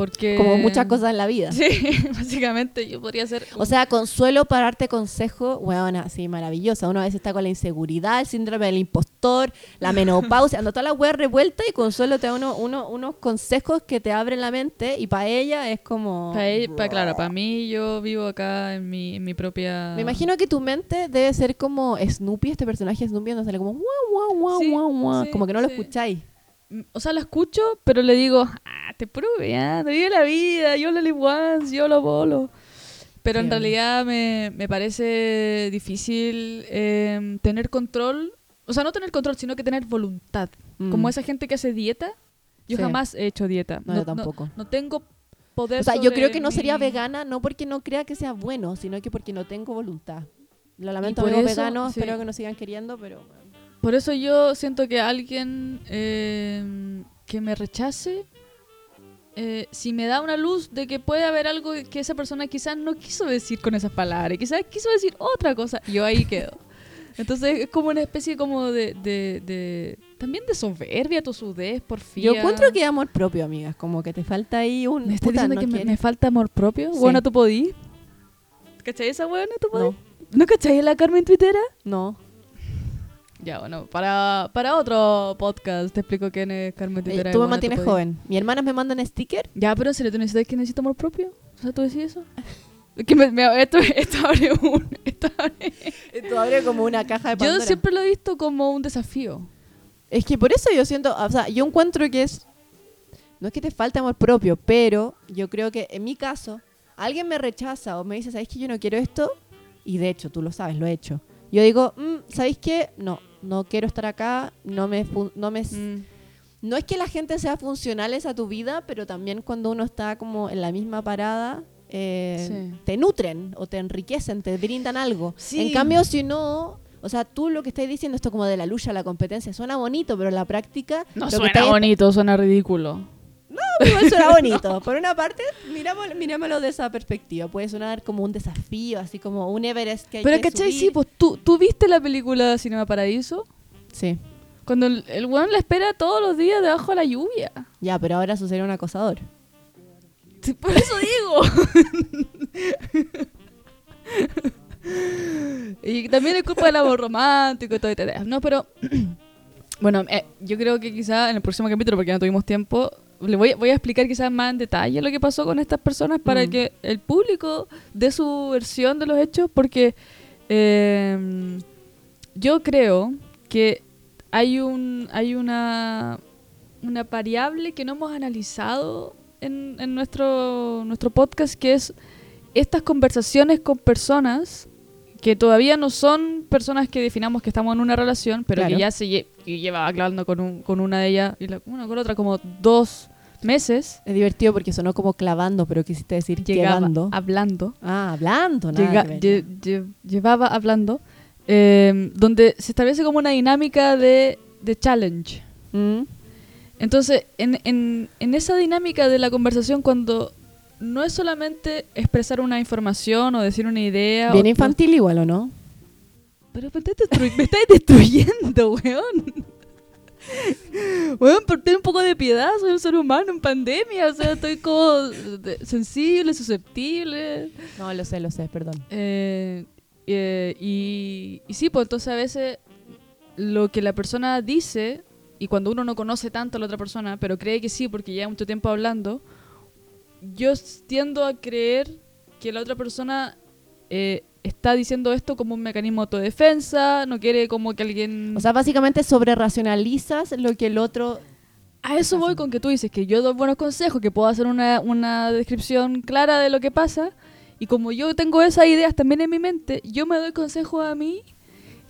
Porque Como muchas cosas en la vida. Sí, <laughs> básicamente yo podría ser O sea, consuelo para darte consejo, bueno, así maravillosa. Uno a veces está con la inseguridad, el síndrome del impostor, la <laughs> menopausia, anda toda la wea revuelta y consuelo te da uno, uno- unos consejos que te abren la mente y para ella es como... Pa' ella- pa- claro, para mí yo vivo acá en mi, en mi propia... Me imagino que tu mente debe ser como Snoopy, este personaje Snoopy, donde sale como guau, guau, guau, Sí, guau, guau, sí, como que no lo sí. escucháis. O sea, lo escucho, pero le digo, ah, te pruebe, ya, te vive la vida, yo lo once, yo lo bolo. Pero en Sí. realidad me, me parece difícil eh, tener control, o sea, no tener control, sino que tener voluntad. Mm. Como esa gente que hace dieta, yo Sí. jamás he hecho dieta. No, yo tampoco. No, tengo poder O sea, yo sobre creo que no sería vegana, no porque no crea que sea bueno, sino que porque no tengo voluntad. Lo lamento, amigos eso, veganos, sí. espero que nos sigan queriendo, pero... Por eso yo siento que alguien eh, que me rechace, eh, si me da una luz de que puede haber algo que esa persona quizás no quiso decir con esas palabras, quizás quiso decir otra cosa, yo ahí quedo. Entonces es como una especie como de, de, de- también de soberbia, tosudez, porfía. Yo encuentro que amor propio, amigas, como que te falta ahí un... ¿Me estás diciendo no que me, falta amor propio? Sí. Bueno, tú podí. ¿Cachai esa buena? ¿Tú podí? No, ¿No cachai la Carmen Twittera? no. Ya, bueno, para, para otro podcast te explico quién es Carmen Eh, tú me Bueno, mantienes podí. joven. Mi hermana me mandan sticker. Ya, pero en serio, ¿tú necesitas que necesito amor propio? O sea, ¿tú decís eso? Es que me, me- esto, esto abre un... Esto abre- como una caja de Yo Pandora. siempre lo he visto como un desafío. Es que por eso yo siento, o sea, yo encuentro que es, no es que te falte amor propio, pero yo creo que en mi caso, alguien me rechaza o me dice, ¿sabes que yo no quiero esto? Y de hecho, tú lo sabes, lo he hecho. Yo digo, mm, ¿sabéis qué? No, no quiero estar acá, no me, fun- no me, Mm. no es que la gente sea funcionales a tu vida, pero también cuando uno está como en la misma parada, eh, Sí. te nutren o te enriquecen, te brindan algo. Sí. En cambio, si no, o sea, tú lo que estás diciendo, esto como de la lucha, la competencia, suena bonito, pero en la práctica... No suena estáis- bonito, suena ridículo. Igual suena <laughs> bonito. Por una parte, mirámoslo, mirámoslo de esa perspectiva. Puede sonar como un desafío, así como un Everest que hay Pero, que ¿cachai? subir. Sí, pues ¿tú, tú viste la película Cinema Paradiso. Sí. Cuando el, el weón la espera todos los días debajo de la lluvia. Ya, pero ahora eso sería un acosador. Sí, por eso digo. <laughs> y también es culpa del amor romántico y todo este. No, pero. <clears throat> bueno, eh, yo creo que quizá en el próximo capítulo, porque no tuvimos tiempo, le voy, voy a explicar quizás más en detalle lo que pasó con estas personas para Mm. que el público dé su versión de los hechos, porque eh, yo creo que hay un hay una una variable que no hemos analizado en, en nuestro nuestro podcast que es estas conversaciones con personas que todavía no son personas que definamos que estamos en una relación, pero Claro. que ya se lle- que lleva hablando con, un- con una de ellas y la, una con otra como dos meses. Es divertido porque sonó como clavando, pero quisiste decir Llegaba llevando. hablando. Ah, hablando, nada Llega- lle- lle- llevaba hablando, eh, donde se establece como una dinámica de, de challenge. Mm. Entonces, en, en, en esa dinámica de la conversación, cuando no es solamente expresar una información o decir una idea. Bien o- infantil igual, ¿o no? Pero me estás, destruy- me estás destruyendo, <laughs> weón. Weón, por tener un poco de piedad, soy un ser humano en pandemia. O sea, estoy como sensible, susceptible. No, lo sé, lo sé, perdón. Eh, eh, y, y sí, pues entonces a veces lo que la persona dice, y cuando uno no conoce tanto a la otra persona, pero cree que sí porque lleva mucho tiempo hablando, yo tiendo a creer que la otra persona eh, está diciendo esto como un mecanismo de autodefensa, no quiere como que alguien... O sea, básicamente sobre racionalizas lo que el otro... A eso voy con que tú dices que yo doy buenos consejos, que puedo hacer una, una descripción clara de lo que pasa. Y como yo tengo esas ideas también en mi mente, yo me doy consejos a mí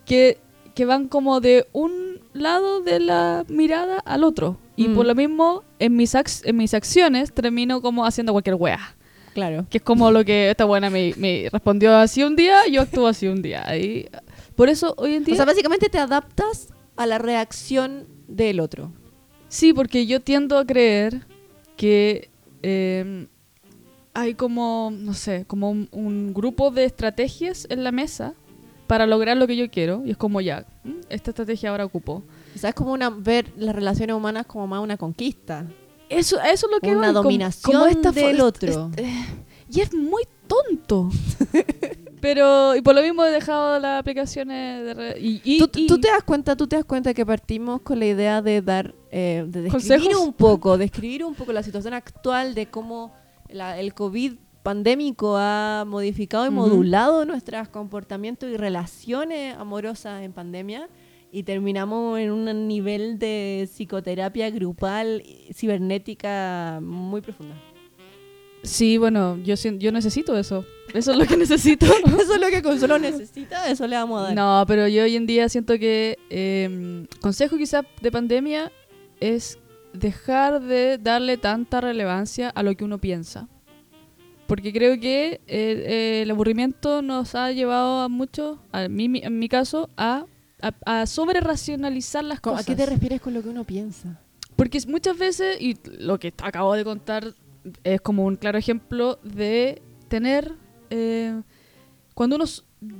que, que van como de un lado de la mirada al otro. Y Mm. por lo mismo, en mis, ac- en mis acciones termino como haciendo cualquier wea. Claro. Que es como lo que esta buena me, me respondió así un día, yo actúo así un día. Y por eso hoy en día... O sea, básicamente te adaptas a la reacción del otro. Sí, porque yo tiendo a creer que eh, hay como, no sé, como un, un grupo de estrategias en la mesa para lograr lo que yo quiero. Y es como ya, ¿m? esta estrategia ahora ocupo. O sea, es como una, ver las relaciones humanas como más una conquista. Eso, eso es lo que Una voy, dominación como esta del otro. es- eh, y es muy tonto. Pero, y por lo mismo he dejado las aplicaciones de re- y, y- ¿Tú, y- tú te das cuenta, tú te das cuenta que partimos con la idea de dar, eh, de describir ¿Consejos? un poco, describir un poco la situación actual de cómo la- el COVID pandémico ha modificado y modulado nuestros comportamientos y relaciones amorosas en pandemia y terminamos en un nivel de psicoterapia grupal cibernética muy profunda. Sí, bueno, yo, yo necesito eso. Eso es lo que <laughs> necesito. <laughs> Eso es lo que Consuelo necesita, eso le vamos a dar. No, pero yo hoy en día siento que eh, consejo quizás de pandemia es dejar de darle tanta relevancia a lo que uno piensa. Porque creo que eh, eh, el aburrimiento nos ha llevado a muchos, a mí, mi- en mi caso, a, a, a sobre racionalizar las ¿Cómo- cosas. ¿A qué te refieres con lo que uno piensa? Porque muchas veces, y lo que acabo de contar es como un claro ejemplo de tener, eh, cuando uno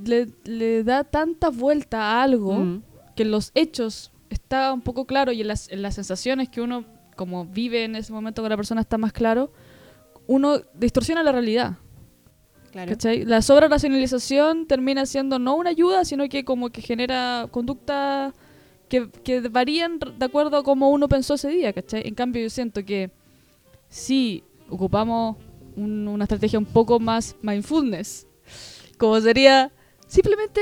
le, le da tanta vuelta a algo, Mm. que en los hechos está un poco claro y en las, en las sensaciones que uno como vive en ese momento con la persona está más claro, uno distorsiona la realidad. Claro. ¿cachai? La sobreracionalización termina siendo no una ayuda, sino que como que genera conductas que, que varían de acuerdo a cómo uno pensó ese día, ¿cachai? En cambio yo siento que si ocupamos un- una estrategia un poco más mindfulness, como sería simplemente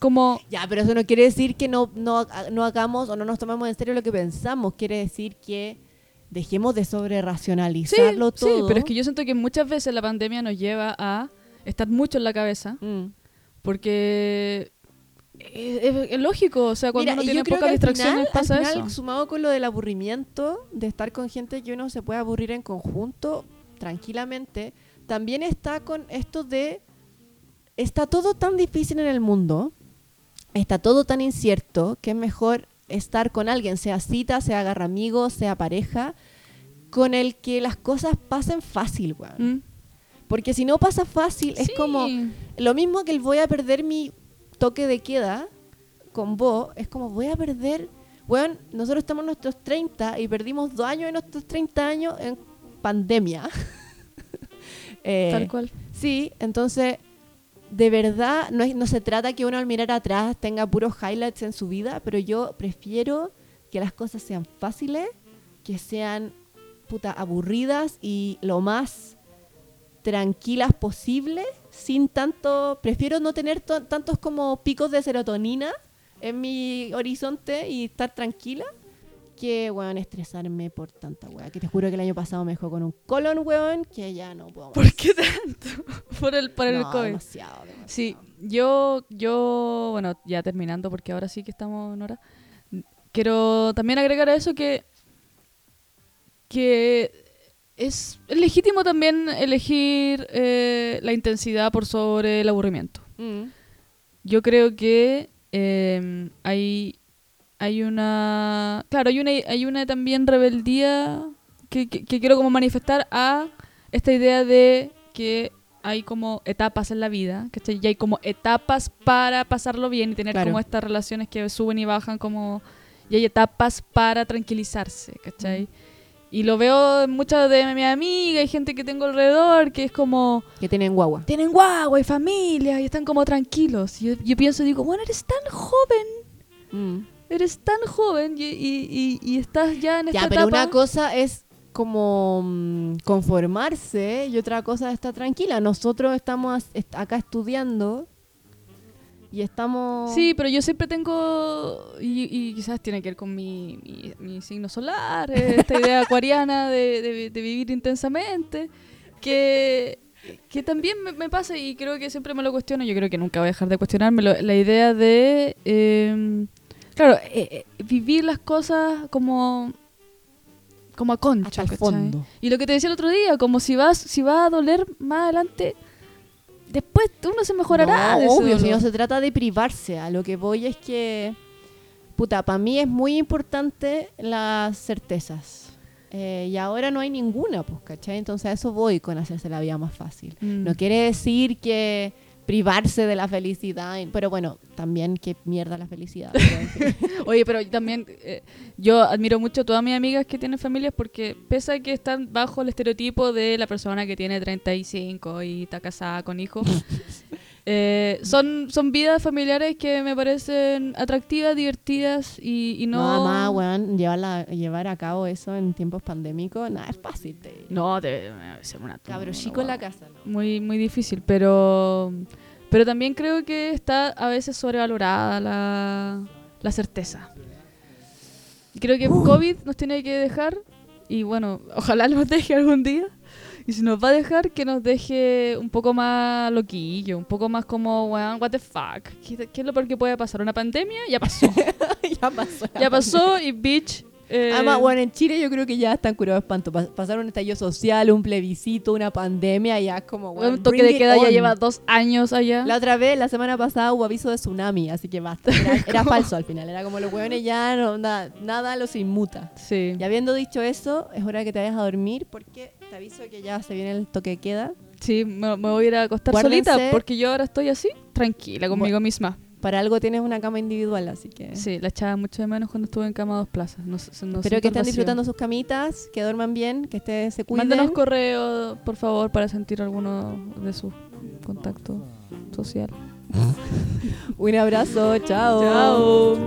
como... Ya, pero eso no quiere decir que no, no, no hagamos o no nos tomemos en serio lo que pensamos. Quiere decir que dejemos de sobre racionalizarlo sí, todo. pero es que yo siento que muchas veces la pandemia nos lleva a estar mucho en la cabeza, Mm. porque es, es- es lógico, o sea, cuando Mira, uno tiene pocas distracciones final, pasa al final, eso. sumado con lo del aburrimiento, de estar con gente que uno se puede aburrir en conjunto tranquilamente, también está con esto de está todo tan difícil en el mundo, está todo tan incierto que es mejor estar con alguien, sea cita, sea agarra amigos, sea pareja, con el que las cosas pasen fácil, weón. Mm. Porque si no pasa fácil, es como lo mismo que el voy a perder mi toque de queda con vos, es como voy a perder, bueno, nosotros estamos en nuestros 30 y perdimos dos años de nuestros 30 años en pandemia. <laughs> Eh, Tal cual. Sí, entonces, de verdad, no, es- no se trata que uno al mirar atrás tenga puros highlights en su vida, pero yo prefiero que las cosas sean fáciles, que sean puta aburridas y lo más tranquilas posible, sin tanto, prefiero no tener to- tantos como picos de serotonina en mi horizonte y estar tranquila que, weón, estresarme por tanta weá. Que te juro que el año pasado me dejó con un colon, weón, que ya no puedo más. ¿Por qué tanto? <laughs> por el, por el No, COVID. demasiado, demasiado. Sí, yo, yo, bueno, ya terminando porque ahora sí que estamos en hora. Quiero también agregar a eso que, que es legítimo también elegir eh, la intensidad por sobre el aburrimiento. Mm. Yo creo que eh, hay, hay una. Claro, hay una, hay una también rebeldía que, que- que quiero como manifestar a esta idea de que hay como etapas en la vida, ¿cachai? Y hay como etapas para pasarlo bien y tener Claro. como estas relaciones que suben y bajan como... Y hay etapas para tranquilizarse, ¿cachai? Y lo veo en muchas de mis amigas y gente que tengo alrededor que es como Que tienen guagua. tienen guagua y familia y están como tranquilos. Y yo, yo pienso, digo, bueno, eres tan joven, Mm. Eres tan joven y, y- y- y estás ya en esta Ya, pero etapa. una cosa es como mm, conformarse y otra cosa es estar tranquila. Nosotros estamos acá estudiando y estamos... Sí, pero yo siempre tengo, y, y quizás tiene que ver con mi, mi- mi signo solar, eh, esta idea <laughs> acuariana de, de- de vivir intensamente, que, que también me, me pasa y creo que siempre me lo cuestiono, yo creo que nunca voy a dejar de cuestionármelo, la idea de, eh, claro, eh, eh, vivir las cosas como como a concha, hasta el fondo. Y lo que te decía el otro día, como si vas, si va a doler más adelante, después uno se mejorará. No, de obvio, si no se trata de privarse. A lo que voy es que, puta, para mí es muy importante las certezas. Eh, y ahora no hay ninguna, pues, ¿cachai? Entonces a eso voy con hacerse la vida más fácil. Mm. No quiere decir que privarse de la felicidad, pero bueno, también que mierda la felicidad. <laughs> pero. Oye, pero también eh, yo admiro mucho a todas mis amigas que tienen familias porque pese a que están bajo el estereotipo de la persona que tiene 35 y está casada con hijos, <laughs> eh, son, son vidas familiares que me parecen atractivas, divertidas y, y no... Mamá, weón, llevarla- llevar a cabo eso en tiempos pandémicos, nada, es fácil. Te. No, debe debe ser una... Cabro chico en la casa, ¿no? Muy, muy difícil, pero... Pero también creo que está a veces sobrevalorada la, la certeza. Creo que COVID nos tiene que dejar, y bueno, ojalá nos deje algún día. Y si nos va a dejar, que nos deje un poco más loquillo, un poco más como, weón, what the fuck. ¿Qué, qué es lo peor que puede pasar? ¿Una pandemia? Ya pasó. <laughs> ya pasó. ya pasó y bitch. eh, Además, bueno, en Chile yo creo que ya están curados de espanto. Pas- Pasaron un estallido social, un plebiscito, una pandemia, ya es como, bueno, toque de queda ya lleva dos años allá. La otra vez, la semana pasada, hubo aviso de tsunami, así que basta. Era, <laughs> era falso al final. Era como los hueones ya, no, nada, nada los inmuta. Sí. Y habiendo dicho eso, es hora que te vayas a dormir porque te aviso que ya se viene el toque de queda. Sí, me, me voy a ir a acostar Guárdense- solita porque yo ahora estoy así, tranquila conmigo misma. Para algo tienes una cama individual, así que... Sí, la echaba mucho de menos cuando estuve en cama a dos plazas. No, sé- no Espero que estén vacío. disfrutando sus camitas, que duerman bien, que estén, se cuiden. Mándanos correo, por favor, para sentir alguno de sus contactos social. <laughs> Un abrazo, chao. Chao.